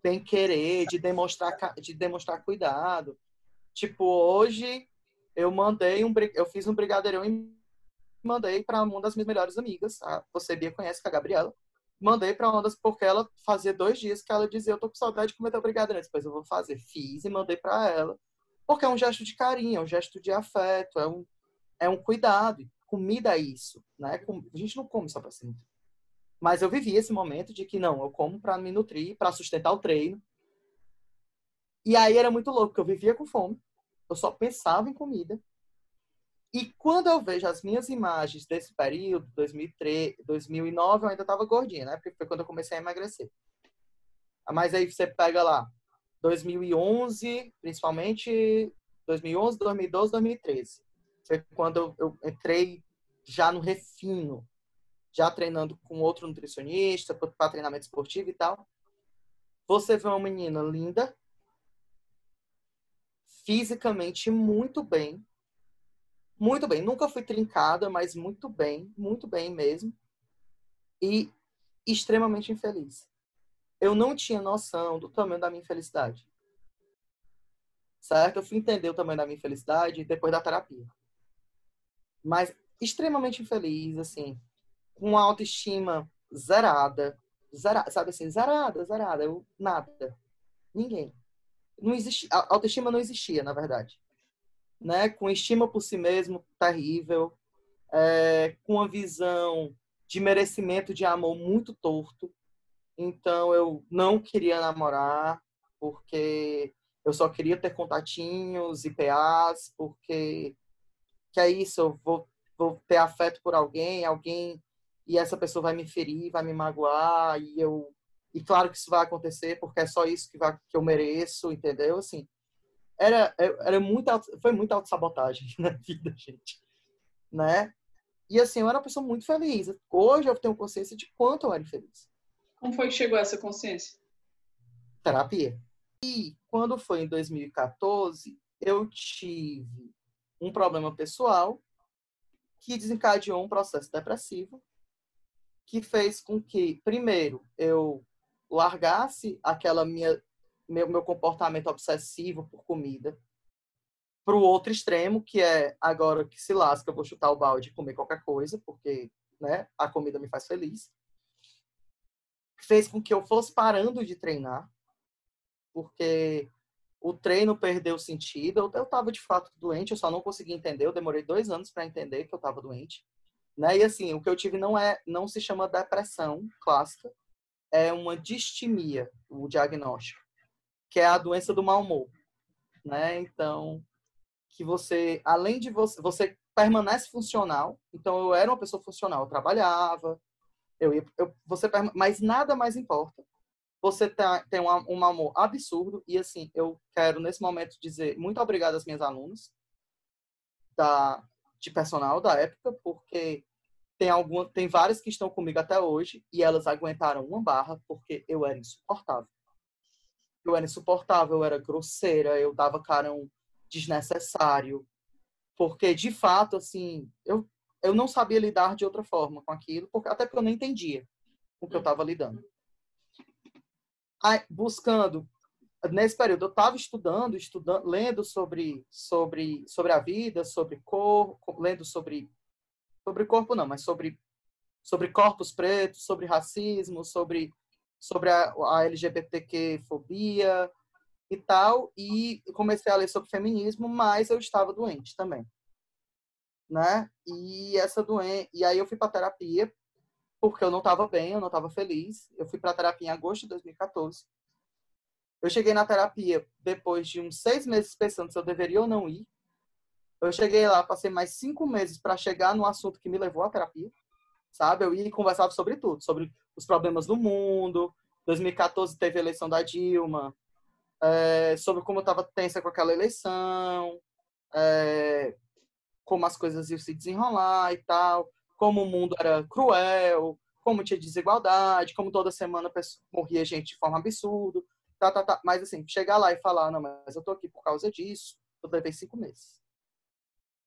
bem querer, de demonstrar, de demonstrar cuidado. Tipo, hoje eu mandei um, eu fiz um brigadeirão e mandei para uma das minhas melhores amigas, a, você Bia conhece, que é a Gabriela. Mandei para uma das, porque ela fazia dois dias que ela dizia, eu tô com saudade de comer teu brigadeiro. Depois eu vou fazer. Fiz e mandei para ela. Porque é um gesto de carinho, é um gesto de afeto, é um, é um cuidado. Comida é isso, né? A gente não come só para se nutrir. Mas eu vivi esse momento de que não, eu como para me nutrir, para sustentar o treino. E aí era muito louco, porque eu vivia com fome eu só pensava em comida. E quando eu vejo as minhas imagens desse período, 2003, 2009, eu ainda estava gordinha, né? Porque foi quando eu comecei a emagrecer. Mas aí você pega lá, 2011, principalmente 2011, 2012, 2013. Foi quando eu entrei já no refino, já treinando com outro nutricionista para treinamento esportivo e tal. Você vê uma menina linda, fisicamente muito bem. Muito bem. Nunca fui trincada, mas muito bem. Muito bem mesmo. E extremamente infeliz. Eu não tinha noção do tamanho da minha infelicidade. Certo? Eu fui entender o tamanho da minha infelicidade depois da terapia. Mas extremamente infeliz, assim. Com autoestima zerada. Sabe assim? Zerada, zerada. Eu, nada. Ninguém não existia, a autoestima não existia, na verdade. Né? Com estima por si mesmo terrível, é, com uma visão de merecimento de amor muito torto. Então eu não queria namorar porque eu só queria ter contatinhos e PAs, porque que é isso, eu vou, vou ter afeto por alguém, alguém e essa pessoa vai me ferir, vai me magoar e eu e claro que isso vai acontecer porque é só isso que, vai, que eu mereço, entendeu? Assim, era, era muito, foi muita autossabotagem na vida, gente, né? E assim, eu era uma pessoa muito feliz. Hoje eu tenho consciência de quanto eu era infeliz. Como foi que chegou essa consciência? Terapia. E quando foi em 2014, eu tive um problema pessoal que desencadeou um processo depressivo que fez com que, primeiro, eu largasse aquela minha meu, meu comportamento obsessivo por comida para o outro extremo, que é agora que se lasca, eu vou chutar o balde e comer qualquer coisa, porque né, a comida me faz feliz. Fez com que eu fosse parando de treinar, porque o treino perdeu sentido. Eu estava de fato doente, eu só não consegui entender. Eu demorei dois anos para entender que eu estava doente. Né? E assim, o que eu tive não é, não se chama depressão clássica, é uma distimia, o diagnóstico, que é a doença do mau humor, né? Então, que você, além de você, você permanece funcional. Então, eu era uma pessoa funcional, eu trabalhava, eu ia, eu, você, mas nada mais importa. Você tá, tem um, um amor absurdo e assim, eu quero nesse momento dizer muito obrigado às minhas alunas da de personal da época, porque tem, alguma, tem várias que estão comigo até hoje e elas aguentaram uma barra porque eu era insuportável. Eu era insuportável, eu era grosseira, eu dava carão desnecessário. Porque, de fato, assim, eu, eu não sabia lidar de outra forma com aquilo, porque, até porque eu não entendia o que eu estava lidando. Aí, buscando, nesse período, eu estava estudando, estudando, lendo sobre, sobre, sobre a vida, sobre cor, lendo sobre sobre corpo não, mas sobre sobre corpos pretos, sobre racismo, sobre, sobre a, a LGBTQ-fobia e tal. E comecei a ler sobre feminismo, mas eu estava doente também. Né? E essa doença, e aí eu fui para terapia porque eu não estava bem, eu não estava feliz. Eu fui para terapia em agosto de 2014. Eu cheguei na terapia depois de uns seis meses pensando se eu deveria ou não ir. Eu cheguei lá, passei mais cinco meses para chegar no assunto que me levou à terapia, sabe? Eu ia e conversava sobre tudo, sobre os problemas do mundo. 2014 teve a eleição da Dilma, é, sobre como estava tensa com aquela eleição, é, como as coisas iam se desenrolar e tal, como o mundo era cruel, como tinha desigualdade, como toda semana morria gente de forma absurda, tá, tá, tá. Mas assim, chegar lá e falar, não, mas eu tô aqui por causa disso, eu levei cinco meses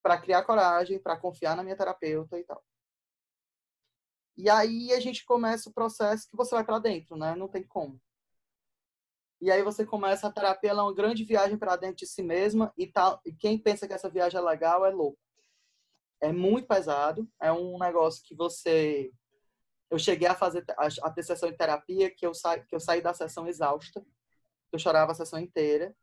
para criar coragem, para confiar na minha terapeuta e tal. E aí a gente começa o processo que você vai para dentro, né? Não tem como. E aí você começa a terapia, ela é uma grande viagem para dentro de si mesma e tal. E quem pensa que essa viagem é legal é louco. É muito pesado, é um negócio que você eu cheguei a fazer a, ter sessão de terapia que eu saí que eu saí da sessão exausta. Eu chorava a sessão inteira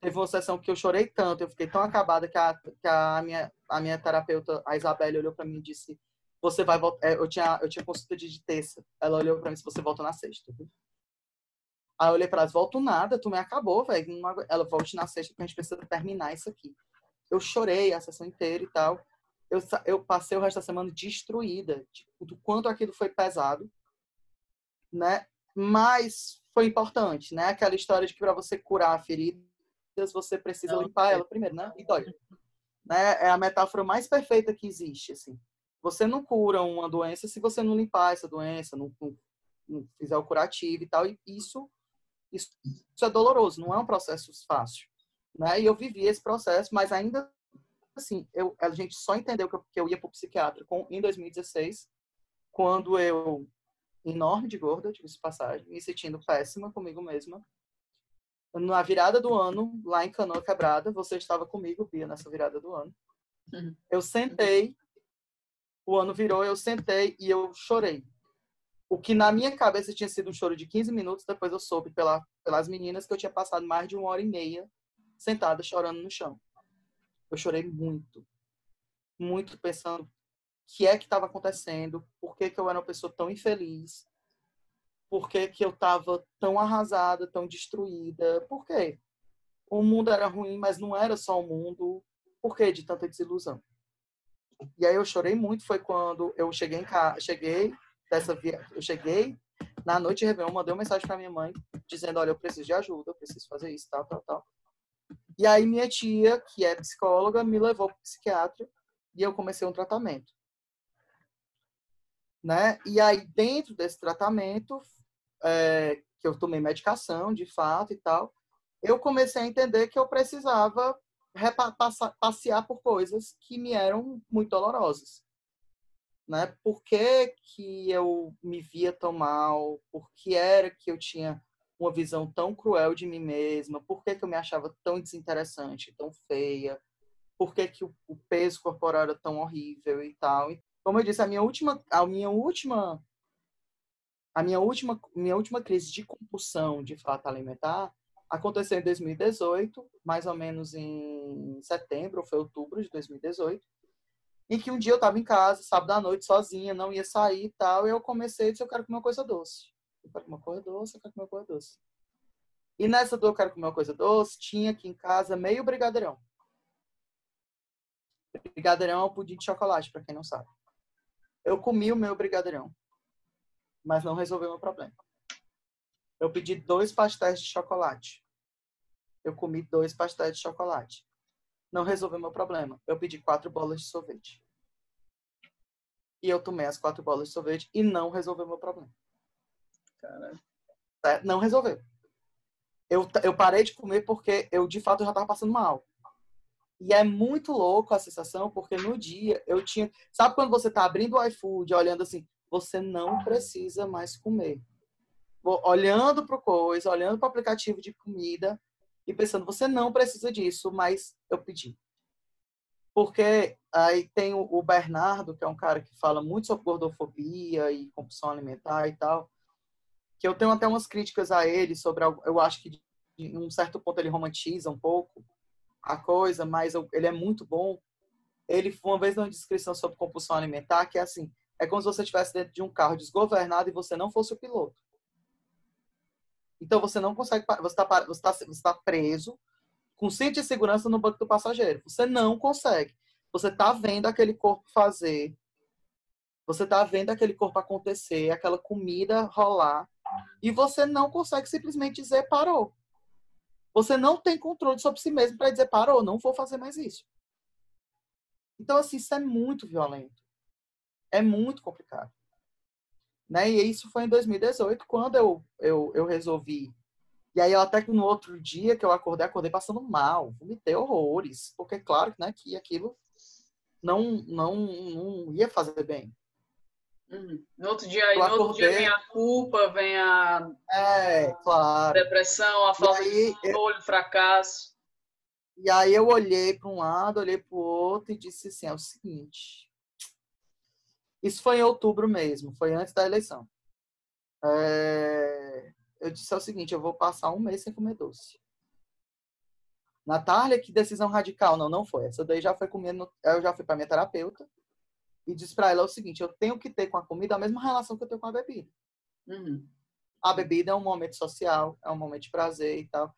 Teve uma sessão que eu chorei tanto, eu fiquei tão acabada que a, que a, minha, a minha terapeuta, a Isabelle, olhou para mim e disse: Você vai voltar. É, eu tinha, eu tinha consulta de terça. Ela olhou para mim e disse: Você volta na sexta. Viu? Aí eu olhei para ela: Volto nada, tu me acabou, velho. Ela volte na sexta porque a gente precisa terminar isso aqui. Eu chorei a sessão inteira e tal. Eu, eu passei o resto da semana destruída, tipo, do quanto aquilo foi pesado, né? Mas foi importante, né? Aquela história de que para você curar a ferida, você precisa não, limpar ela primeiro, né? E dói. Né? É a metáfora mais perfeita que existe, assim. Você não cura uma doença se você não limpar essa doença, não, não, não fizer o curativo e tal. E isso, isso, isso é doloroso, não é um processo fácil. Né? E eu vivi esse processo, mas ainda assim, eu, a gente só entendeu que eu, que eu ia para o psiquiatra com, em 2016, quando eu, enorme de gorda, tive passagem, me sentindo péssima comigo mesma, na virada do ano, lá em Canoa Quebrada, você estava comigo, Bia, nessa virada do ano. Uhum. Eu sentei, o ano virou, eu sentei e eu chorei. O que na minha cabeça tinha sido um choro de 15 minutos, depois eu soube pela, pelas meninas que eu tinha passado mais de uma hora e meia sentada chorando no chão. Eu chorei muito. Muito pensando o que é que estava acontecendo, por que, que eu era uma pessoa tão infeliz, por que, que eu estava tão arrasada, tão destruída? Por quê? O mundo era ruim, mas não era só o mundo. Por que de tanta desilusão? E aí eu chorei muito, foi quando eu cheguei em casa, cheguei dessa eu cheguei na noite de Réveillon, mandei uma mensagem para minha mãe dizendo, olha, eu preciso de ajuda, eu preciso fazer isso, tal, tal, tal. E aí minha tia, que é psicóloga, me levou para psiquiatra e eu comecei um tratamento. Né? E aí dentro desse tratamento é, que eu tomei medicação, de fato, e tal, eu comecei a entender que eu precisava passear por coisas que me eram muito dolorosas. Né? Por que, que eu me via tão mal? Por que era que eu tinha uma visão tão cruel de mim mesma? Por que, que eu me achava tão desinteressante, tão feia? Por que, que o, peso corporal era tão horrível e tal? E, como eu disse, a minha última, a minha última a minha última, minha última crise de compulsão de fato alimentar aconteceu em 2018, mais ou menos em setembro ou foi outubro de 2018, em que um dia eu estava em casa, sábado à noite, sozinha, não ia sair e tal, e eu comecei a dizer, eu quero comer uma coisa doce. Eu quero comer uma coisa doce, eu quero comer uma coisa doce. E nessa do eu quero comer uma coisa doce, tinha aqui em casa meio brigadeirão. Brigadeirão é um pudim de chocolate, para quem não sabe. Eu comi o meu brigadeirão mas não resolveu meu problema. Eu pedi dois pastéis de chocolate. Eu comi dois pastéis de chocolate. Não resolveu meu problema. Eu pedi quatro bolas de sorvete. E eu tomei as quatro bolas de sorvete e não resolveu meu problema. Caralho. É, não resolveu. Eu, eu parei de comer porque eu, de fato, já estava passando mal. E é muito louco a sensação, porque no dia eu tinha. Sabe quando você tá abrindo o iFood, olhando assim, você não precisa mais comer. Olhando para o coisa, olhando para o aplicativo de comida e pensando, você não precisa disso, mas eu pedi. Porque Aí tem o Bernardo, que é um cara que fala muito sobre gordofobia e compulsão alimentar e tal. Que eu tenho até umas críticas a ele sobre. Eu acho que, em um certo ponto, ele romantiza um pouco a coisa, mas ele é muito bom. Ele, uma vez, numa descrição sobre compulsão alimentar, que é assim: é como se você estivesse dentro de um carro desgovernado e você não fosse o piloto. Então você não consegue, você está você tá, você tá preso com cinto de segurança no banco do passageiro. Você não consegue. Você está vendo aquele corpo fazer, você está vendo aquele corpo acontecer, aquela comida rolar, e você não consegue simplesmente dizer parou. Você não tem controle sobre si mesmo para dizer parou, não vou fazer mais isso. Então, assim, isso é muito violento. É muito complicado. Né? E isso foi em 2018, quando eu, eu, eu resolvi. E aí, até que no outro dia que eu acordei, acordei passando mal, vomitei horrores, porque, claro, né, que aquilo não, não, não ia fazer bem. Uhum. No outro dia, no outro dia vem a culpa, vem a é, claro. depressão, a falta aí, de controle, eu... fracasso. E aí eu olhei para um lado, olhei para o outro e disse assim, é o seguinte. Isso foi em outubro mesmo, foi antes da eleição. É... Eu disse o seguinte, eu vou passar um mês sem comer doce. Natália, que decisão radical. Não, não foi. Essa daí já foi comendo. Eu já fui para minha terapeuta e disse para ela o seguinte: eu tenho que ter com a comida a mesma relação que eu tenho com a bebida. Uhum. A bebida é um momento social, é um momento de prazer e tal.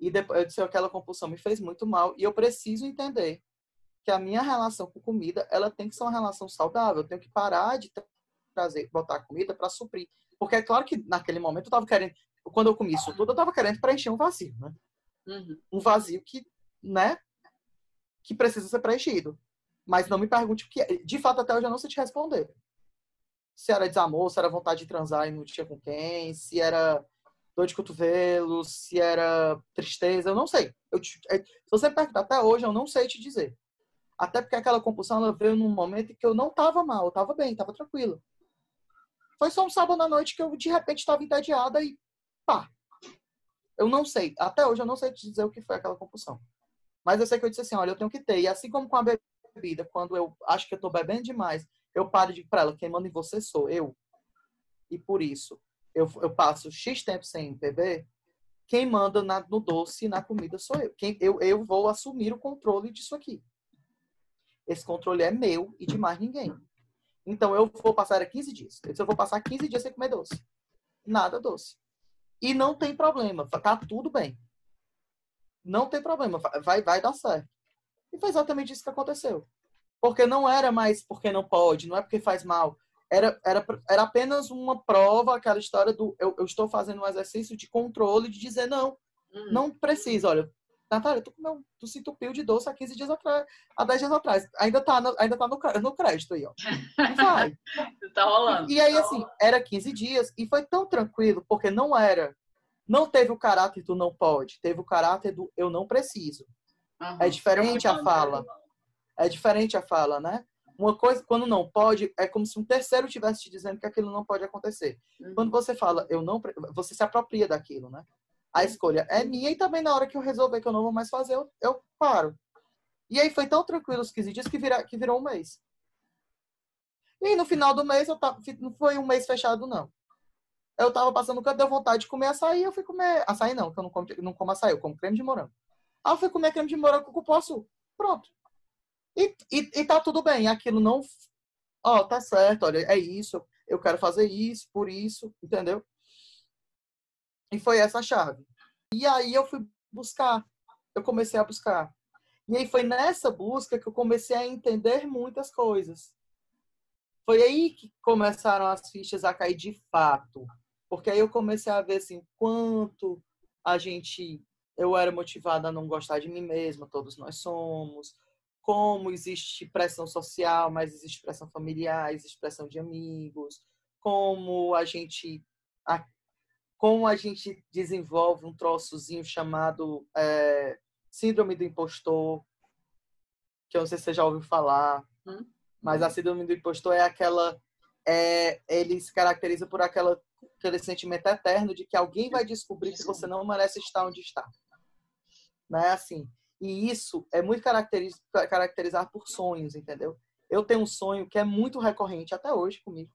E depois eu disse aquela compulsão me fez muito mal e eu preciso entender que a minha relação com comida ela tem que ser uma relação saudável. Eu tenho que parar de trazer, botar comida para suprir, porque é claro que naquele momento eu estava querendo, quando eu comi isso tudo, eu estava querendo preencher um vazio, né? Uhum. Um vazio que, né, que precisa ser preenchido. Mas não me pergunte o que é. De fato, até hoje eu não sei te responder. Se era desamor, se era vontade de transar e não tinha com quem, se era dor de cotovelo, se era tristeza, eu não sei. Eu te, é, se você perguntar até hoje, eu não sei te dizer. Até porque aquela compulsão ela veio num momento que eu não estava mal, eu estava bem, estava tranquilo. Foi só um sábado à noite que eu de repente estava entediada e pá, eu não sei. Até hoje eu não sei te dizer o que foi aquela compulsão. Mas eu sei que eu disse assim, olha, eu tenho que ter. E assim como com a bebida, quando eu acho que eu tô bebendo demais, eu paro de para ela, quem manda em você sou eu. E por isso, eu, eu passo X tempo sem beber, quem manda na, no doce e na comida sou eu. Quem, eu. Eu vou assumir o controle disso aqui. Esse controle é meu e de mais ninguém. Então, eu vou passar 15 dias. Eu vou passar 15 dias sem comer doce. Nada doce. E não tem problema, tá tudo bem. Não tem problema, vai, vai dar certo. E foi exatamente isso que aconteceu. Porque não era mais porque não pode, não é porque faz mal. Era, era, era apenas uma prova, aquela história do eu, eu estou fazendo um exercício de controle, de dizer não, hum. não precisa. Olha, Natália, tu, comeu, tu se entupiu de doce há 15 dias atrás, há 10 dias atrás. Ainda tá no, ainda tá no, no crédito aí, ó. E vai. tá rolando. E, e aí, assim, era 15 dias e foi tão tranquilo, porque não era. Não teve o caráter do não pode, teve o caráter do eu não preciso. Uhum. É diferente a fala. É diferente a fala, né? Uma coisa, quando não pode, é como se um terceiro estivesse te dizendo que aquilo não pode acontecer. Uhum. Quando você fala, eu não, você se apropria daquilo, né? A escolha é minha e também na hora que eu resolver que eu não vou mais fazer, eu, eu paro. E aí foi tão tranquilo os 15 dias que, vira, que virou um mês. E no final do mês, eu tava, não foi um mês fechado, não. Eu tava passando canto, deu vontade de comer açaí, eu fui comer. Açaí não, que eu não como, não como açaí, eu como creme de morango. Aí eu fui comer creme de morango com cupuaçu. Pronto. E, e, e tá tudo bem. Aquilo não. Ó, oh, tá certo, olha, é isso. Eu quero fazer isso, por isso, entendeu? E foi essa a chave. E aí eu fui buscar. Eu comecei a buscar. E aí foi nessa busca que eu comecei a entender muitas coisas. Foi aí que começaram as fichas a cair de fato. Porque aí eu comecei a ver assim, quanto a gente eu era motivada a não gostar de mim mesma, todos nós somos. Como existe pressão social, mas existe pressão familiar, existe pressão de amigos. Como a gente a, como a gente desenvolve um troçozinho chamado é, síndrome do impostor, que eu não sei se você já ouviu falar, hum? mas a síndrome do impostor é aquela, é, ele se caracteriza por aquela, aquele sentimento eterno de que alguém vai descobrir que você não merece estar onde está, né? Assim, E isso é muito caracterizado por sonhos, entendeu? Eu tenho um sonho que é muito recorrente até hoje comigo.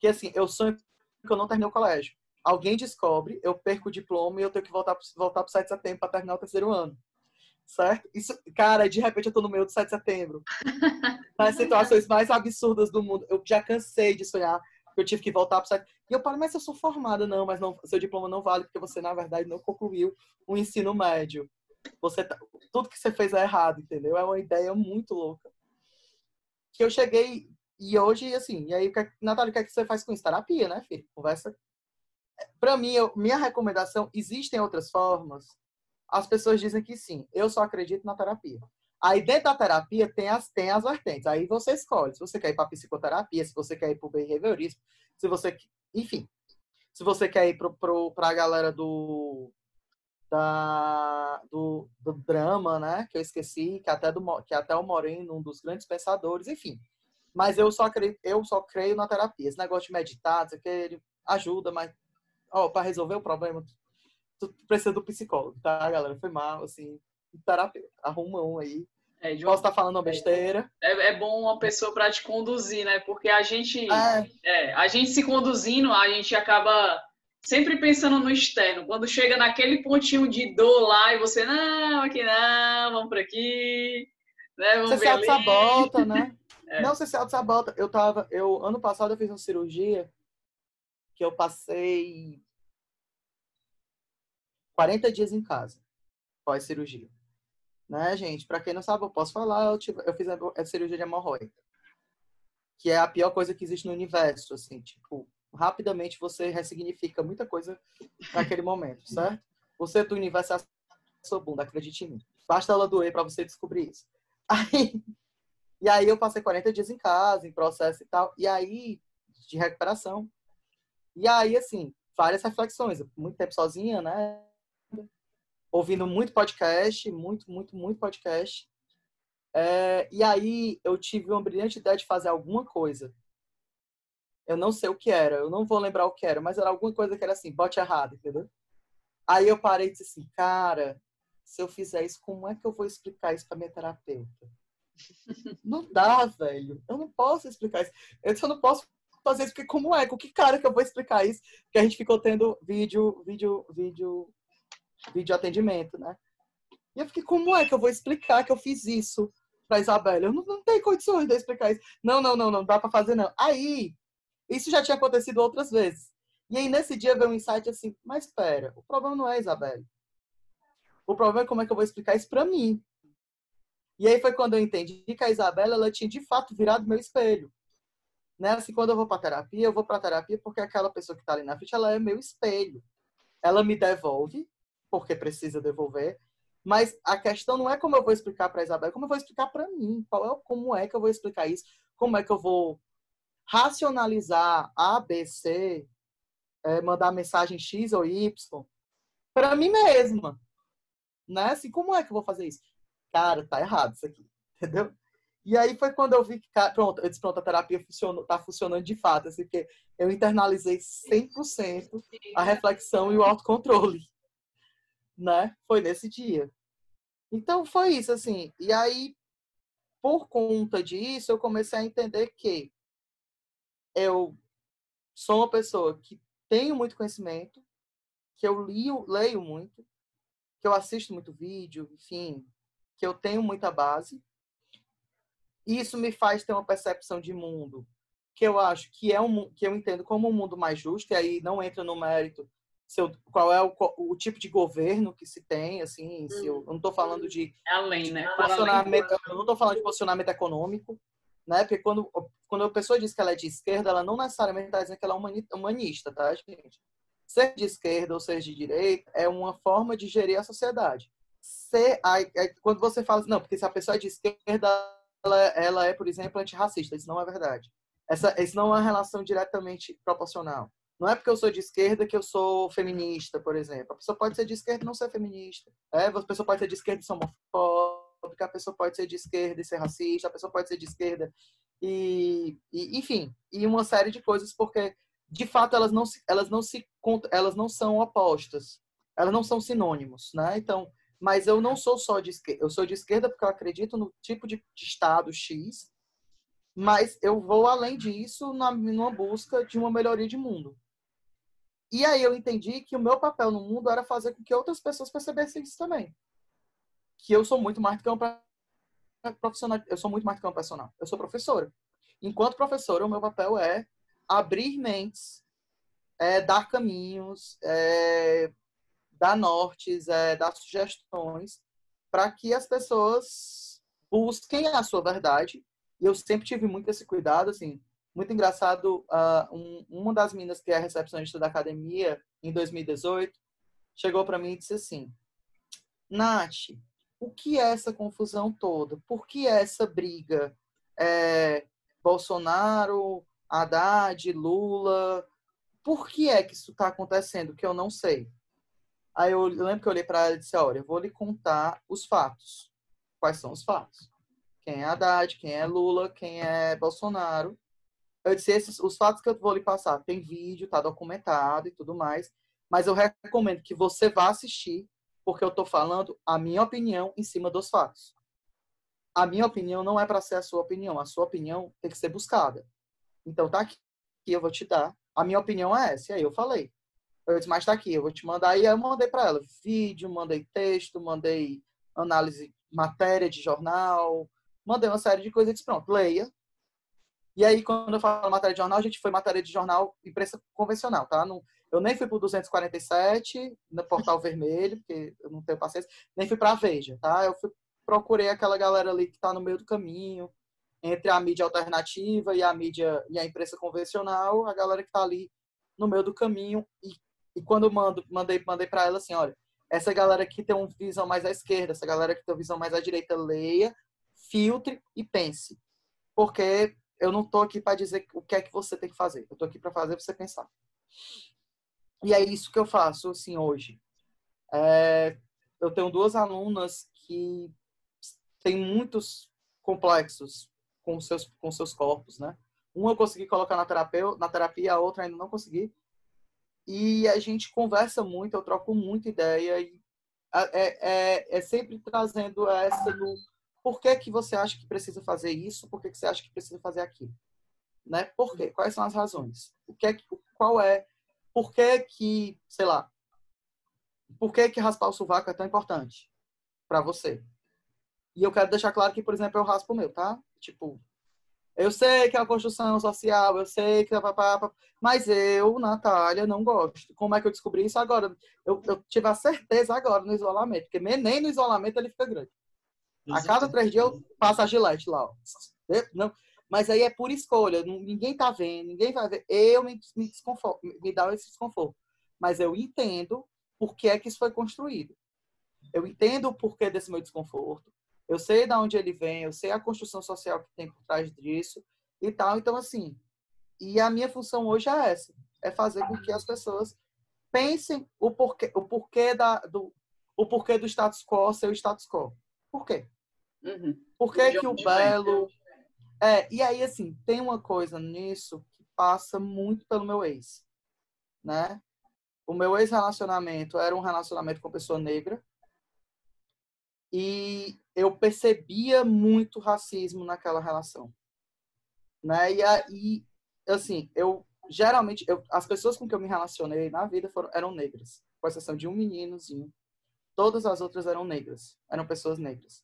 Que assim, eu sonho que eu não terminei o colégio. Alguém descobre, eu perco o diploma e eu tenho que voltar voltar pro 7 de setembro para terminar o terceiro ano. Certo? Isso, cara, de repente eu tô no meio do 7 de setembro. Nas situações mais absurdas do mundo. Eu já cansei de sonhar que eu tive que voltar pro 7. E eu falo, mas eu sou formada, não, mas não, seu diploma não vale porque você na verdade não concluiu o ensino médio. Você tá, tudo que você fez é errado, entendeu? É uma ideia muito louca. Que eu cheguei e hoje, assim, e aí, Natália, o que, é que você faz com isso? Terapia, né, filho? Conversa. Para mim, eu, minha recomendação, existem outras formas? As pessoas dizem que sim. Eu só acredito na terapia. Aí, dentro da terapia, tem as, tem as vertentes. Aí você escolhe se você quer ir para psicoterapia, se você quer ir para o behaviorismo, se você. Enfim. Se você quer ir para a galera do, da, do, do, drama, né? Que eu esqueci, que até, do, que até o Moreno, um dos grandes pensadores, enfim. Mas eu só creio, eu só creio na terapia. Esse negócio de meditar, que ele ajuda, mas ó, para resolver o problema, tu precisa do psicólogo, tá, galera? Foi mal, assim, terapeuta. Arruma um aí. É, Posso estar tá falando uma besteira. É, é bom uma pessoa para te conduzir, né? Porque a gente, é. é. a gente se conduzindo, a gente acaba sempre pensando no externo. Quando chega naquele pontinho de dor lá e você, não, aqui não, vamos por aqui. Né, vamos você se auto-sabota, né? É. Não, você se auto-sabota. Eu tava, eu, ano passado eu fiz uma cirurgia que eu passei 40 dias em casa, pós-cirurgia. Né, gente? Para quem não sabe, eu posso falar, eu, tive, eu fiz a, a cirurgia de hemorroida. Que é a pior coisa que existe no universo, assim, tipo, rapidamente você ressignifica muita coisa naquele momento, certo? Você do universo é a sua bunda, acredite em mim. Basta ela doer para você descobrir isso. Aí, e aí eu passei 40 dias em casa, em processo e tal, e aí de recuperação. E aí assim, várias reflexões, muito tempo sozinha, né? Ouvindo muito podcast, muito, muito, muito podcast. É, e aí eu tive uma brilhante ideia de fazer alguma coisa eu não sei o que era, eu não vou lembrar o que era, mas era alguma coisa que era assim, bote errado, entendeu? Aí eu parei e disse assim, cara, se eu fizer isso, como é que eu vou explicar isso para minha terapeuta? Não dá, velho. Eu não posso explicar isso. Eu só não posso fazer isso, porque como é? Com que cara que eu vou explicar isso? Porque a gente ficou tendo vídeo, vídeo, vídeo, vídeo atendimento, né? E eu fiquei, como é que eu vou explicar que eu fiz isso pra Isabela? Eu não, não tenho condições de explicar isso. Não, não, não, não dá pra fazer, não. Aí, isso já tinha acontecido outras vezes. E aí, nesse dia, veio um insight assim, mas espera, o problema não é a Isabelle. O problema é como é que eu vou explicar isso para mim. E aí foi quando eu entendi que a Isabela, ela tinha de fato virado meu espelho. Né? Assim, quando eu vou para terapia, eu vou para terapia porque aquela pessoa que está ali na frente, ela é meu espelho. Ela me devolve, porque precisa devolver, mas a questão não é como eu vou explicar para a Isabela, como eu vou explicar para mim. Qual é, como é que eu vou explicar isso? Como é que eu vou racionalizar A, B, C, é, mandar mensagem X ou Y para mim mesma. Né? Assim, como é que eu vou fazer isso? Cara, tá errado isso aqui, entendeu? E aí foi quando eu vi que, pronto, eu disse, pronto, a terapia funcionou, tá funcionando de fato, assim, porque eu internalizei 100% a reflexão e o autocontrole, né? Foi nesse dia. Então foi isso, assim. E aí, por conta disso, eu comecei a entender que eu sou uma pessoa que tenho muito conhecimento, que eu leio, leio muito, que eu assisto muito vídeo, enfim, que eu tenho muita base. Isso me faz ter uma percepção de mundo que eu acho que é um que eu entendo como um mundo mais justo e aí não entra no mérito qual é o, o tipo de governo que se tem assim se eu, eu não estou falando de é além né posicionamento, eu não estou falando de posicionamento econômico né? Porque quando, quando a pessoa diz que ela é de esquerda, ela não necessariamente está dizendo que ela é humanista, tá, gente? Ser de esquerda ou ser de direita é uma forma de gerir a sociedade. Ser, aí, quando você fala assim, não, porque se a pessoa é de esquerda, ela, ela é, por exemplo, antirracista. Isso não é verdade. Essa, isso não é uma relação diretamente proporcional. Não é porque eu sou de esquerda que eu sou feminista, por exemplo. A pessoa pode ser de esquerda e não ser feminista. É, a pessoa pode ser de esquerda e ser homofóbica a pessoa pode ser de esquerda e ser racista, a pessoa pode ser de esquerda e, e enfim, e uma série de coisas, porque de fato elas não, elas não se elas não são opostas, elas não são sinônimos, né? Então, mas eu não sou só de esquerda. Eu sou de esquerda porque eu acredito no tipo de, Estado X, mas eu vou além disso na, numa busca de uma melhoria de mundo. E aí eu entendi que o meu papel no mundo era fazer com que outras pessoas percebessem isso também. Que eu sou muito mais do que um profissional, eu sou muito mais do que um profissional. Eu sou professora. Enquanto professora, o meu papel é abrir mentes, é, dar caminhos, é, dar nortes, é, dar sugestões para que as pessoas busquem a sua verdade. E eu sempre tive muito esse cuidado, assim, muito engraçado. Uh, um, uma das meninas que é recepcionista da academia, em 2018, chegou para mim e disse assim: Nath, o que é essa confusão toda? Por que essa briga? É, Bolsonaro, Haddad, Lula. Por que é que isso está acontecendo? Que eu não sei. Aí eu, lembro que eu olhei para ela e disse: Olha, eu vou lhe contar os fatos. Quais são os fatos? Quem é Haddad, quem é Lula, quem é Bolsonaro. Eu disse: esses, os fatos que eu vou lhe passar, tem vídeo, tá documentado e tudo mais. Mas eu recomendo que você vá assistir, porque eu estou falando a minha opinião em cima dos fatos. A minha opinião não é para ser a sua opinião. A sua opinião tem que ser buscada. Então tá aqui, eu vou te dar. A minha opinião é essa. E aí eu falei. Eu disse, mas tá aqui, eu vou te mandar. E aí eu mandei para ela vídeo, mandei texto, mandei análise, matéria de jornal, mandei uma série de coisas e disse, pronto, leia. E aí, quando eu falo matéria de jornal, a gente foi matéria de jornal imprensa convencional, tá? Não, eu nem fui pro 247, no Portal Vermelho, porque eu não tenho paciência, nem fui pra Veja, tá? Eu fui, procurei aquela galera ali que tá no meio do caminho, entre a mídia alternativa e a mídia e a imprensa convencional, a galera que está ali no meio do caminho. E, e quando eu mando, mandei, mandei para ela assim, olha, essa galera que tem uma visão mais à esquerda, essa galera que tem uma visão mais à direita, leia, filtre e pense. Porque eu não tô aqui para dizer o que é que você tem que fazer. Eu tô aqui para fazer você pensar. E é isso que eu faço, assim, hoje. É, eu tenho duas alunas que têm muitos complexos com seus, com seus corpos, né? Um eu consegui colocar na terapia, na terapia, a outra ainda não consegui. E a gente conversa muito, eu troco muita ideia e é, é, é sempre trazendo essa do por que, que você acha que precisa fazer isso, por que, que você acha que precisa fazer aquilo, né? Por quê? Quais são as razões? O que é que, qual é, por que que, sei lá, por que que raspar o sovaco é tão importante para você? E eu quero deixar claro que, por exemplo, eu raspo o meu, tá? Tipo, eu sei que é a construção social, eu sei que é mas eu, Natália, não gosto. Como é que eu descobri isso agora? Eu, eu tive a certeza agora no isolamento, porque nem no isolamento ele fica grande. A cada três dias eu passo a gilete lá, ó. Não, mas aí é por escolha, ninguém tá vendo, ninguém vai ver. Eu me, me, desconforto, me dá esse desconforto. Mas eu entendo por que é que isso foi construído. Eu entendo o porquê desse meu desconforto. Eu sei de onde ele vem, eu sei a construção social que tem por trás disso e tal. Então, assim, e a minha função hoje é essa: é fazer com que as pessoas pensem o porquê, o porquê, da, do, o porquê do status quo ser o status quo. Por quê? Uhum. Por que, que o belo. É, e aí, assim, tem uma coisa nisso que passa muito pelo meu ex, né? O meu ex-relacionamento era um relacionamento com pessoa negra, e eu percebia muito racismo naquela relação, né? E aí, assim, eu geralmente eu, as pessoas com que eu me relacionei na vida foram eram negras, com exceção de um meninozinho. Todas as outras eram negras, eram pessoas negras.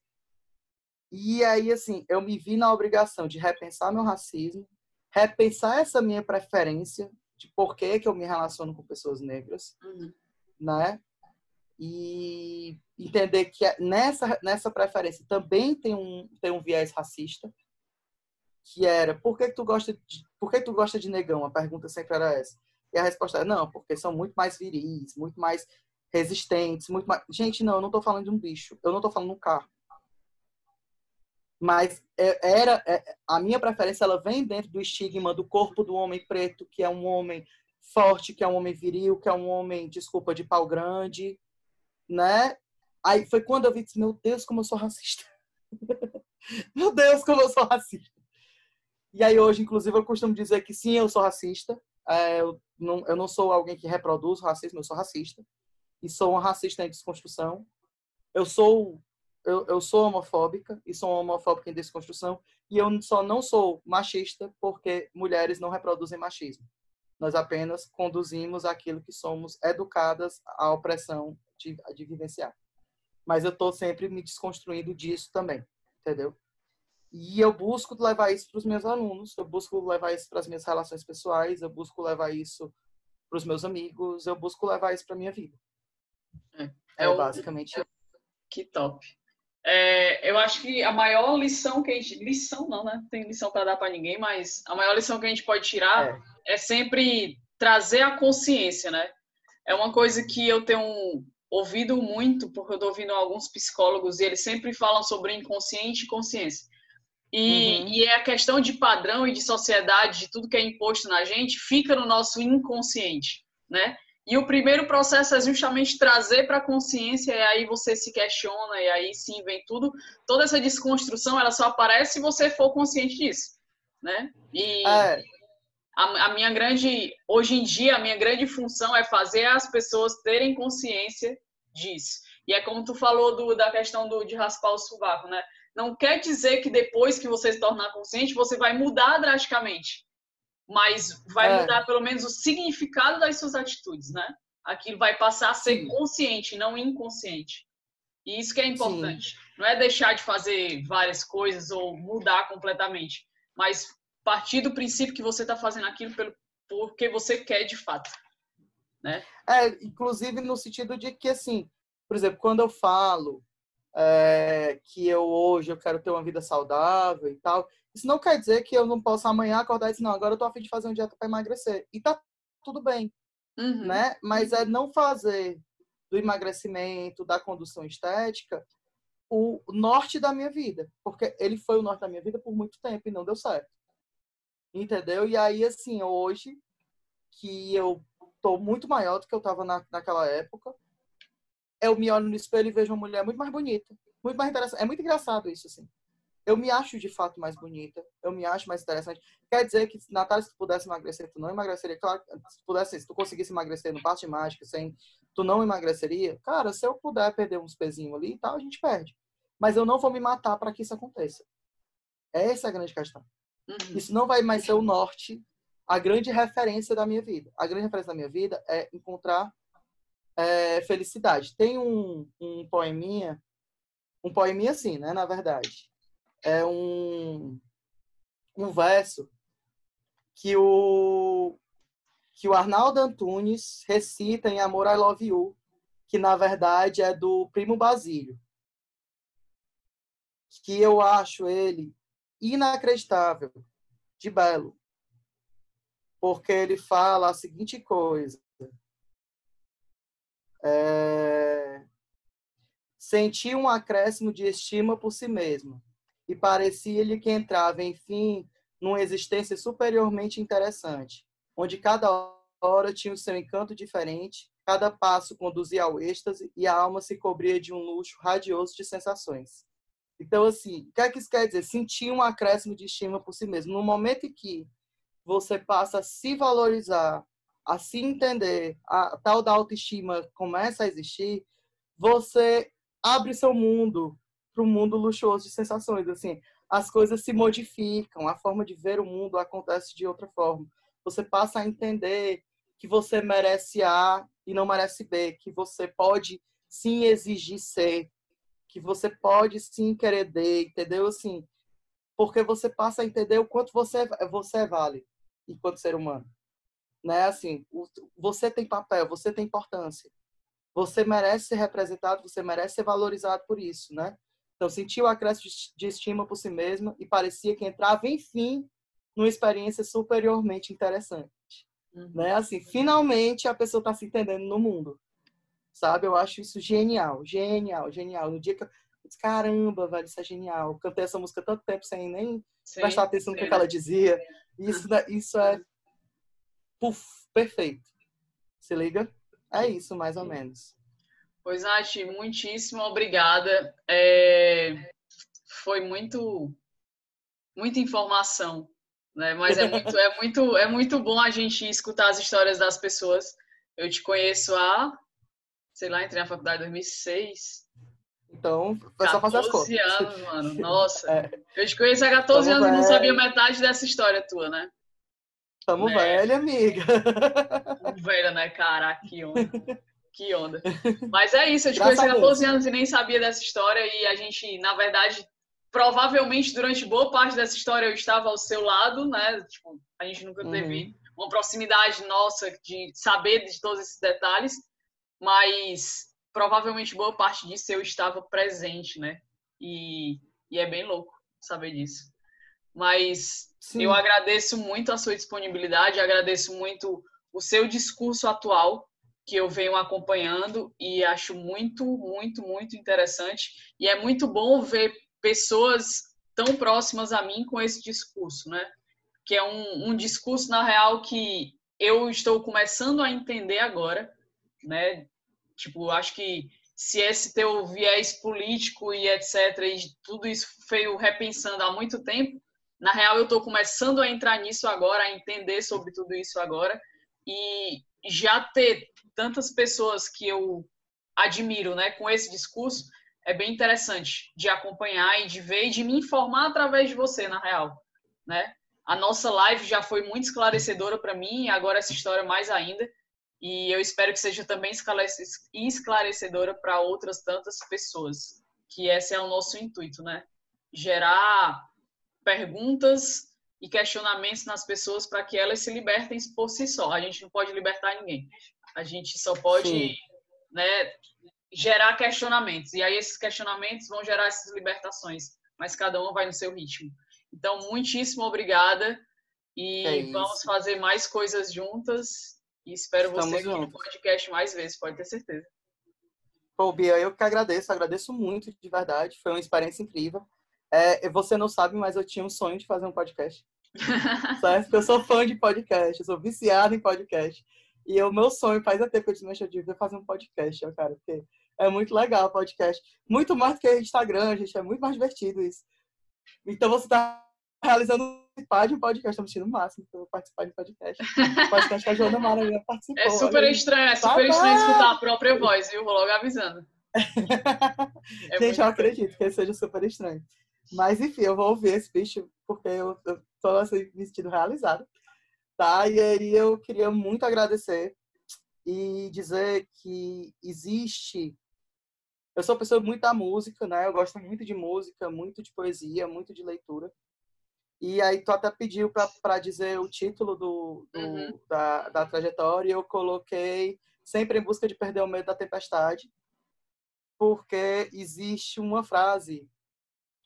E aí, assim, eu me vi na obrigação de repensar meu racismo, repensar essa minha preferência de por que, que eu me relaciono com pessoas negras, uhum. né? E entender que é, nessa, nessa preferência também tem um, tem um viés racista, que era, por que tu gosta de, por que tu gosta de negão? A pergunta sempre era essa. E a resposta era, não, porque são muito mais viris, muito mais resistentes, muito mais... Gente, não, eu não tô falando de um bicho, eu não tô falando de um carro. Mas é, era é, a minha preferência, ela vem dentro do estigma do corpo do homem preto, que é um homem forte, que é um homem viril, que é um homem, desculpa, de pau grande, né? Aí foi quando eu vi, meu Deus, como eu sou racista. meu Deus, como eu sou racista. E aí hoje, inclusive, eu costumo dizer que sim, eu sou racista. É, eu, não, eu não sou alguém que reproduz racismo, eu sou racista. E sou um racista em desconstrução. eu sou eu, eu sou homofóbica e sou homofóbica em desconstrução e eu só não sou machista porque mulheres não reproduzem machismo. Nós apenas conduzimos aquilo que somos educadas à opressão de, de vivenciar. Mas eu estou sempre me desconstruindo disso também, entendeu? E eu busco levar isso para os meus alunos, eu busco levar isso para as minhas relações pessoais, eu busco levar isso para os meus amigos, eu busco levar isso para minha vida. É, é, é basicamente. É, que top. É, eu acho que a maior lição que a gente. Lição não, né? Tem lição para dar para ninguém, mas a maior lição que a gente pode tirar é. é sempre trazer a consciência, né? É uma coisa que eu tenho ouvido muito, porque eu estou ouvindo alguns psicólogos e eles sempre falam sobre inconsciente e consciência. E, uhum. e é a questão de padrão e de sociedade, de tudo que é imposto na gente, fica no nosso inconsciente, né? E o primeiro processo é justamente trazer para a consciência, e aí você se questiona, e aí sim vem tudo. Toda essa desconstrução, ela só aparece se você for consciente disso, né? E é. A, a minha grande, hoje em dia, a minha grande função é fazer as pessoas terem consciência disso. E é como tu falou do, da questão do, de raspar o sovaco, né? Não quer dizer que depois que você se tornar consciente, você vai mudar drasticamente mas vai é. mudar pelo menos o significado das suas atitudes, né? Aquilo vai passar a ser consciente, não inconsciente. E isso que é importante. Sim. Não é deixar de fazer várias coisas ou mudar completamente, mas partir do princípio que você está fazendo aquilo pelo, porque você quer de fato. Né? É, inclusive no sentido de que, assim, por exemplo, quando eu falo é, que eu hoje eu quero ter uma vida saudável e tal, isso não quer dizer que eu não possa amanhã acordar e dizer, não, agora eu tô a fim de fazer uma dieta para emagrecer. E tá tudo bem, uhum. né? Mas é não fazer do emagrecimento, da condução estética, o norte da minha vida. Porque ele foi o norte da minha vida por muito tempo e não deu certo. Entendeu? E aí, assim, hoje, que eu tô muito maior do que eu tava na, naquela época, eu me olho no espelho e vejo uma mulher muito mais bonita, muito mais interessante. É muito engraçado isso, assim eu me acho de fato mais bonita, eu me acho mais interessante. Quer dizer que, Natália, se tu pudesse emagrecer, tu não emagreceria? Claro, se, pudesse, se tu conseguisse emagrecer no passo de mágica, sem, tu não emagreceria? Cara, se eu puder perder uns pezinhos ali e tal, a gente perde. Mas eu não vou me matar para que isso aconteça. Essa é a grande questão. Uhum. Isso não vai mais ser o norte, a grande referência da minha vida. A grande referência da minha vida é encontrar é, felicidade. Tem um, um poeminha, um poeminha assim, né, na verdade, é um, um verso que o, que o Arnaldo Antunes recita em Amor I Love You, que na verdade é do Primo Basílio. Que eu acho ele inacreditável, de belo. Porque ele fala a seguinte coisa. É, sentir um acréscimo de estima por si mesmo e parecia-lhe que entrava, enfim, numa existência superiormente interessante, onde cada hora tinha o seu encanto diferente, cada passo conduzia ao êxtase e a alma se cobria de um luxo radioso de sensações. Então, assim, o que é que isso quer dizer? Sentir um acréscimo de estima por si mesmo. No momento em que você passa a se valorizar, a se entender, a tal da autoestima começa a existir, você abre seu mundo para um mundo luxuoso de sensações. Assim, as coisas se modificam, a forma de ver o mundo acontece de outra forma. Você passa a entender que você merece A e não merece B, que você pode sim exigir C, que você pode sim querer D, entendeu? Assim, porque você passa a entender o quanto você você vale enquanto ser humano, né? Assim, você tem papel, você tem importância, você merece ser representado, você merece ser valorizado por isso, né? Então, sentiu a acréscimo de estima por si mesma e parecia que entrava, enfim, numa experiência superiormente interessante. Uhum. Né? Assim, finalmente a pessoa está se entendendo no mundo. Sabe? Eu acho isso genial, genial, genial. No dia que eu disse, caramba, velho, isso é genial. Eu cantei essa música tanto tempo sem nem sim, prestar atenção no que, ela dizia. Isso, isso é puf, perfeito. Se liga? É isso, mais ou menos. Pois, Nath, muitíssimo obrigada. É, foi muito, muita informação, né? Mas é muito, é muito, é muito bom a gente escutar as histórias das pessoas. Eu te conheço há, sei lá, entrei na faculdade em 2006. Então, foi só fazer as contas. 14 anos, mano. Nossa. É. Eu te conheço há 14 Tamo anos velho. e não sabia metade dessa história tua, né? Tamo é. velha, amiga. Velha, né? Caraca, que onda. Que onda. Mas é isso, eu te conheço há 14 anos e nem sabia dessa história e a gente, na verdade, provavelmente durante boa parte dessa história eu estava ao seu lado, né? Tipo, a gente nunca uhum. teve uma proximidade nossa de saber de todos esses detalhes, mas provavelmente boa parte disso eu estava presente, né? E, e é bem louco saber disso. Mas Sim. eu agradeço muito a sua disponibilidade, agradeço muito o seu discurso atual, que eu venho acompanhando e acho muito, muito, muito interessante. E é muito bom ver pessoas tão próximas a mim com esse discurso, né? Que é um, um discurso, na real, que eu estou começando a entender agora, né? Tipo, acho que se esse teu viés político e etc, e tudo isso veio repensando há muito tempo, na real eu estou começando a entrar nisso agora, a entender sobre tudo isso agora, e já ter tantas pessoas que eu admiro, né, com esse discurso, é bem interessante de acompanhar e de ver e de me informar através de você, na real, né? A nossa live já foi muito esclarecedora para mim, agora essa história mais ainda. E eu espero que seja também esclarecedora para outras tantas pessoas, que esse é o nosso intuito, né? Gerar perguntas e questionamentos nas pessoas para que elas se libertem por si só. A gente não pode libertar ninguém. A gente só pode, né, gerar questionamentos. E aí esses questionamentos vão gerar essas libertações, mas cada um vai no seu ritmo. Então, muitíssimo obrigada e é vamos fazer mais coisas juntas e espero Estamos você aqui juntos. no podcast mais vezes, pode ter certeza. Pô, Bia, eu que agradeço, agradeço muito, de verdade. Foi uma experiência incrível. É, você não sabe, mas eu tinha um sonho de fazer um podcast. certo? Eu sou fã de podcast, eu sou viciado em podcast. E o meu sonho faz até que eu disse, eu devia fazer um podcast, ó, cara, porque é muito legal o podcast. Muito mais do que Instagram, gente, é muito mais divertido isso. Então você está realizando participar de um podcast, estou me sentindo o máximo para participar de um podcast. O podcast que a Joana Maranhão participou. É super estranho, é super estranho escutar a própria voz, viu? Vou logo avisando. É Gente, eu acredito que seja super estranho. Mas, enfim, eu vou ouvir esse bicho porque eu, eu tô assim, me sentindo realizado. Tá? E aí eu queria muito agradecer e dizer que existe. Eu sou uma pessoa muito da música, né? Eu gosto muito de música, muito de poesia, muito de leitura. E aí tu até pediu para dizer o título do, do uhum. da, da trajetória e eu coloquei Sempre em Busca de Perder o Medo da Tempestade, porque existe uma frase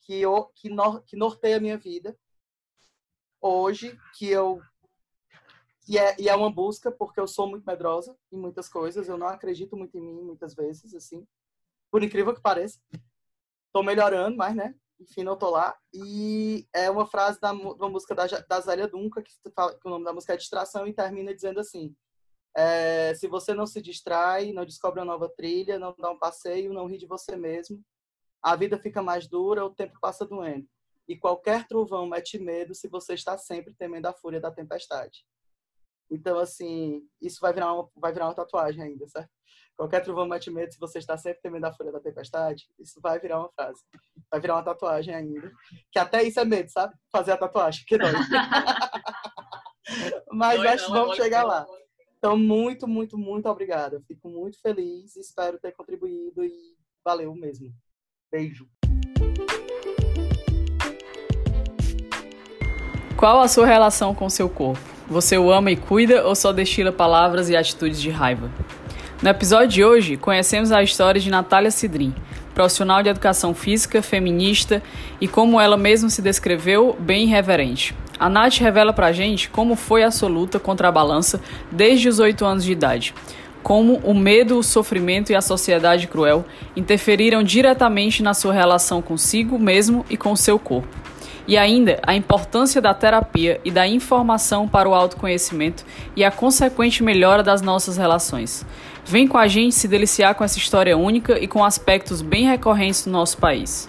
que, eu, que, nor, que norteia a minha vida hoje, que eu e é, e é uma busca porque eu sou muito medrosa em muitas coisas, eu não acredito muito em mim muitas vezes, assim, por incrível que pareça. Tô melhorando, mas, né, enfim, não tô lá. E é uma frase da, uma música da, da Zélia Dunca, que, fala, que o nome da música é Distração, e termina dizendo assim: é, se você não se distrai, não descobre uma nova trilha, não dá um passeio, não ri de você mesmo, a vida fica mais dura, o tempo passa doendo. E qualquer trovão mete medo se você está sempre temendo a fúria da tempestade. Então, assim, isso vai virar uma, vai virar uma tatuagem ainda, certo? Qualquer trovão mete medo se você está sempre temendo a fúria da tempestade. Isso vai virar uma frase. Vai virar uma tatuagem ainda. Que até isso é medo, sabe? Fazer a tatuagem, que dói. Mas dói acho que vamos chegar lá. Então, muito, muito, muito obrigada. Fico muito feliz. Espero ter contribuído e valeu mesmo. Beijo. Qual a sua relação com seu corpo? Você o ama e cuida ou só destila palavras e atitudes de raiva? No episódio de hoje, conhecemos a história de Natália Cidrim, profissional de educação física, feminista e, como ela mesma se descreveu, bem irreverente. A Nath revela pra gente como foi a sua luta contra a balança desde os 8 anos de idade. Como o medo, o sofrimento e a sociedade cruel interferiram diretamente na sua relação consigo mesmo e com o seu corpo e ainda a importância da terapia e da informação para o autoconhecimento e a consequente melhora das nossas relações. Vem com a gente se deliciar com essa história única e com aspectos bem recorrentes do nosso país.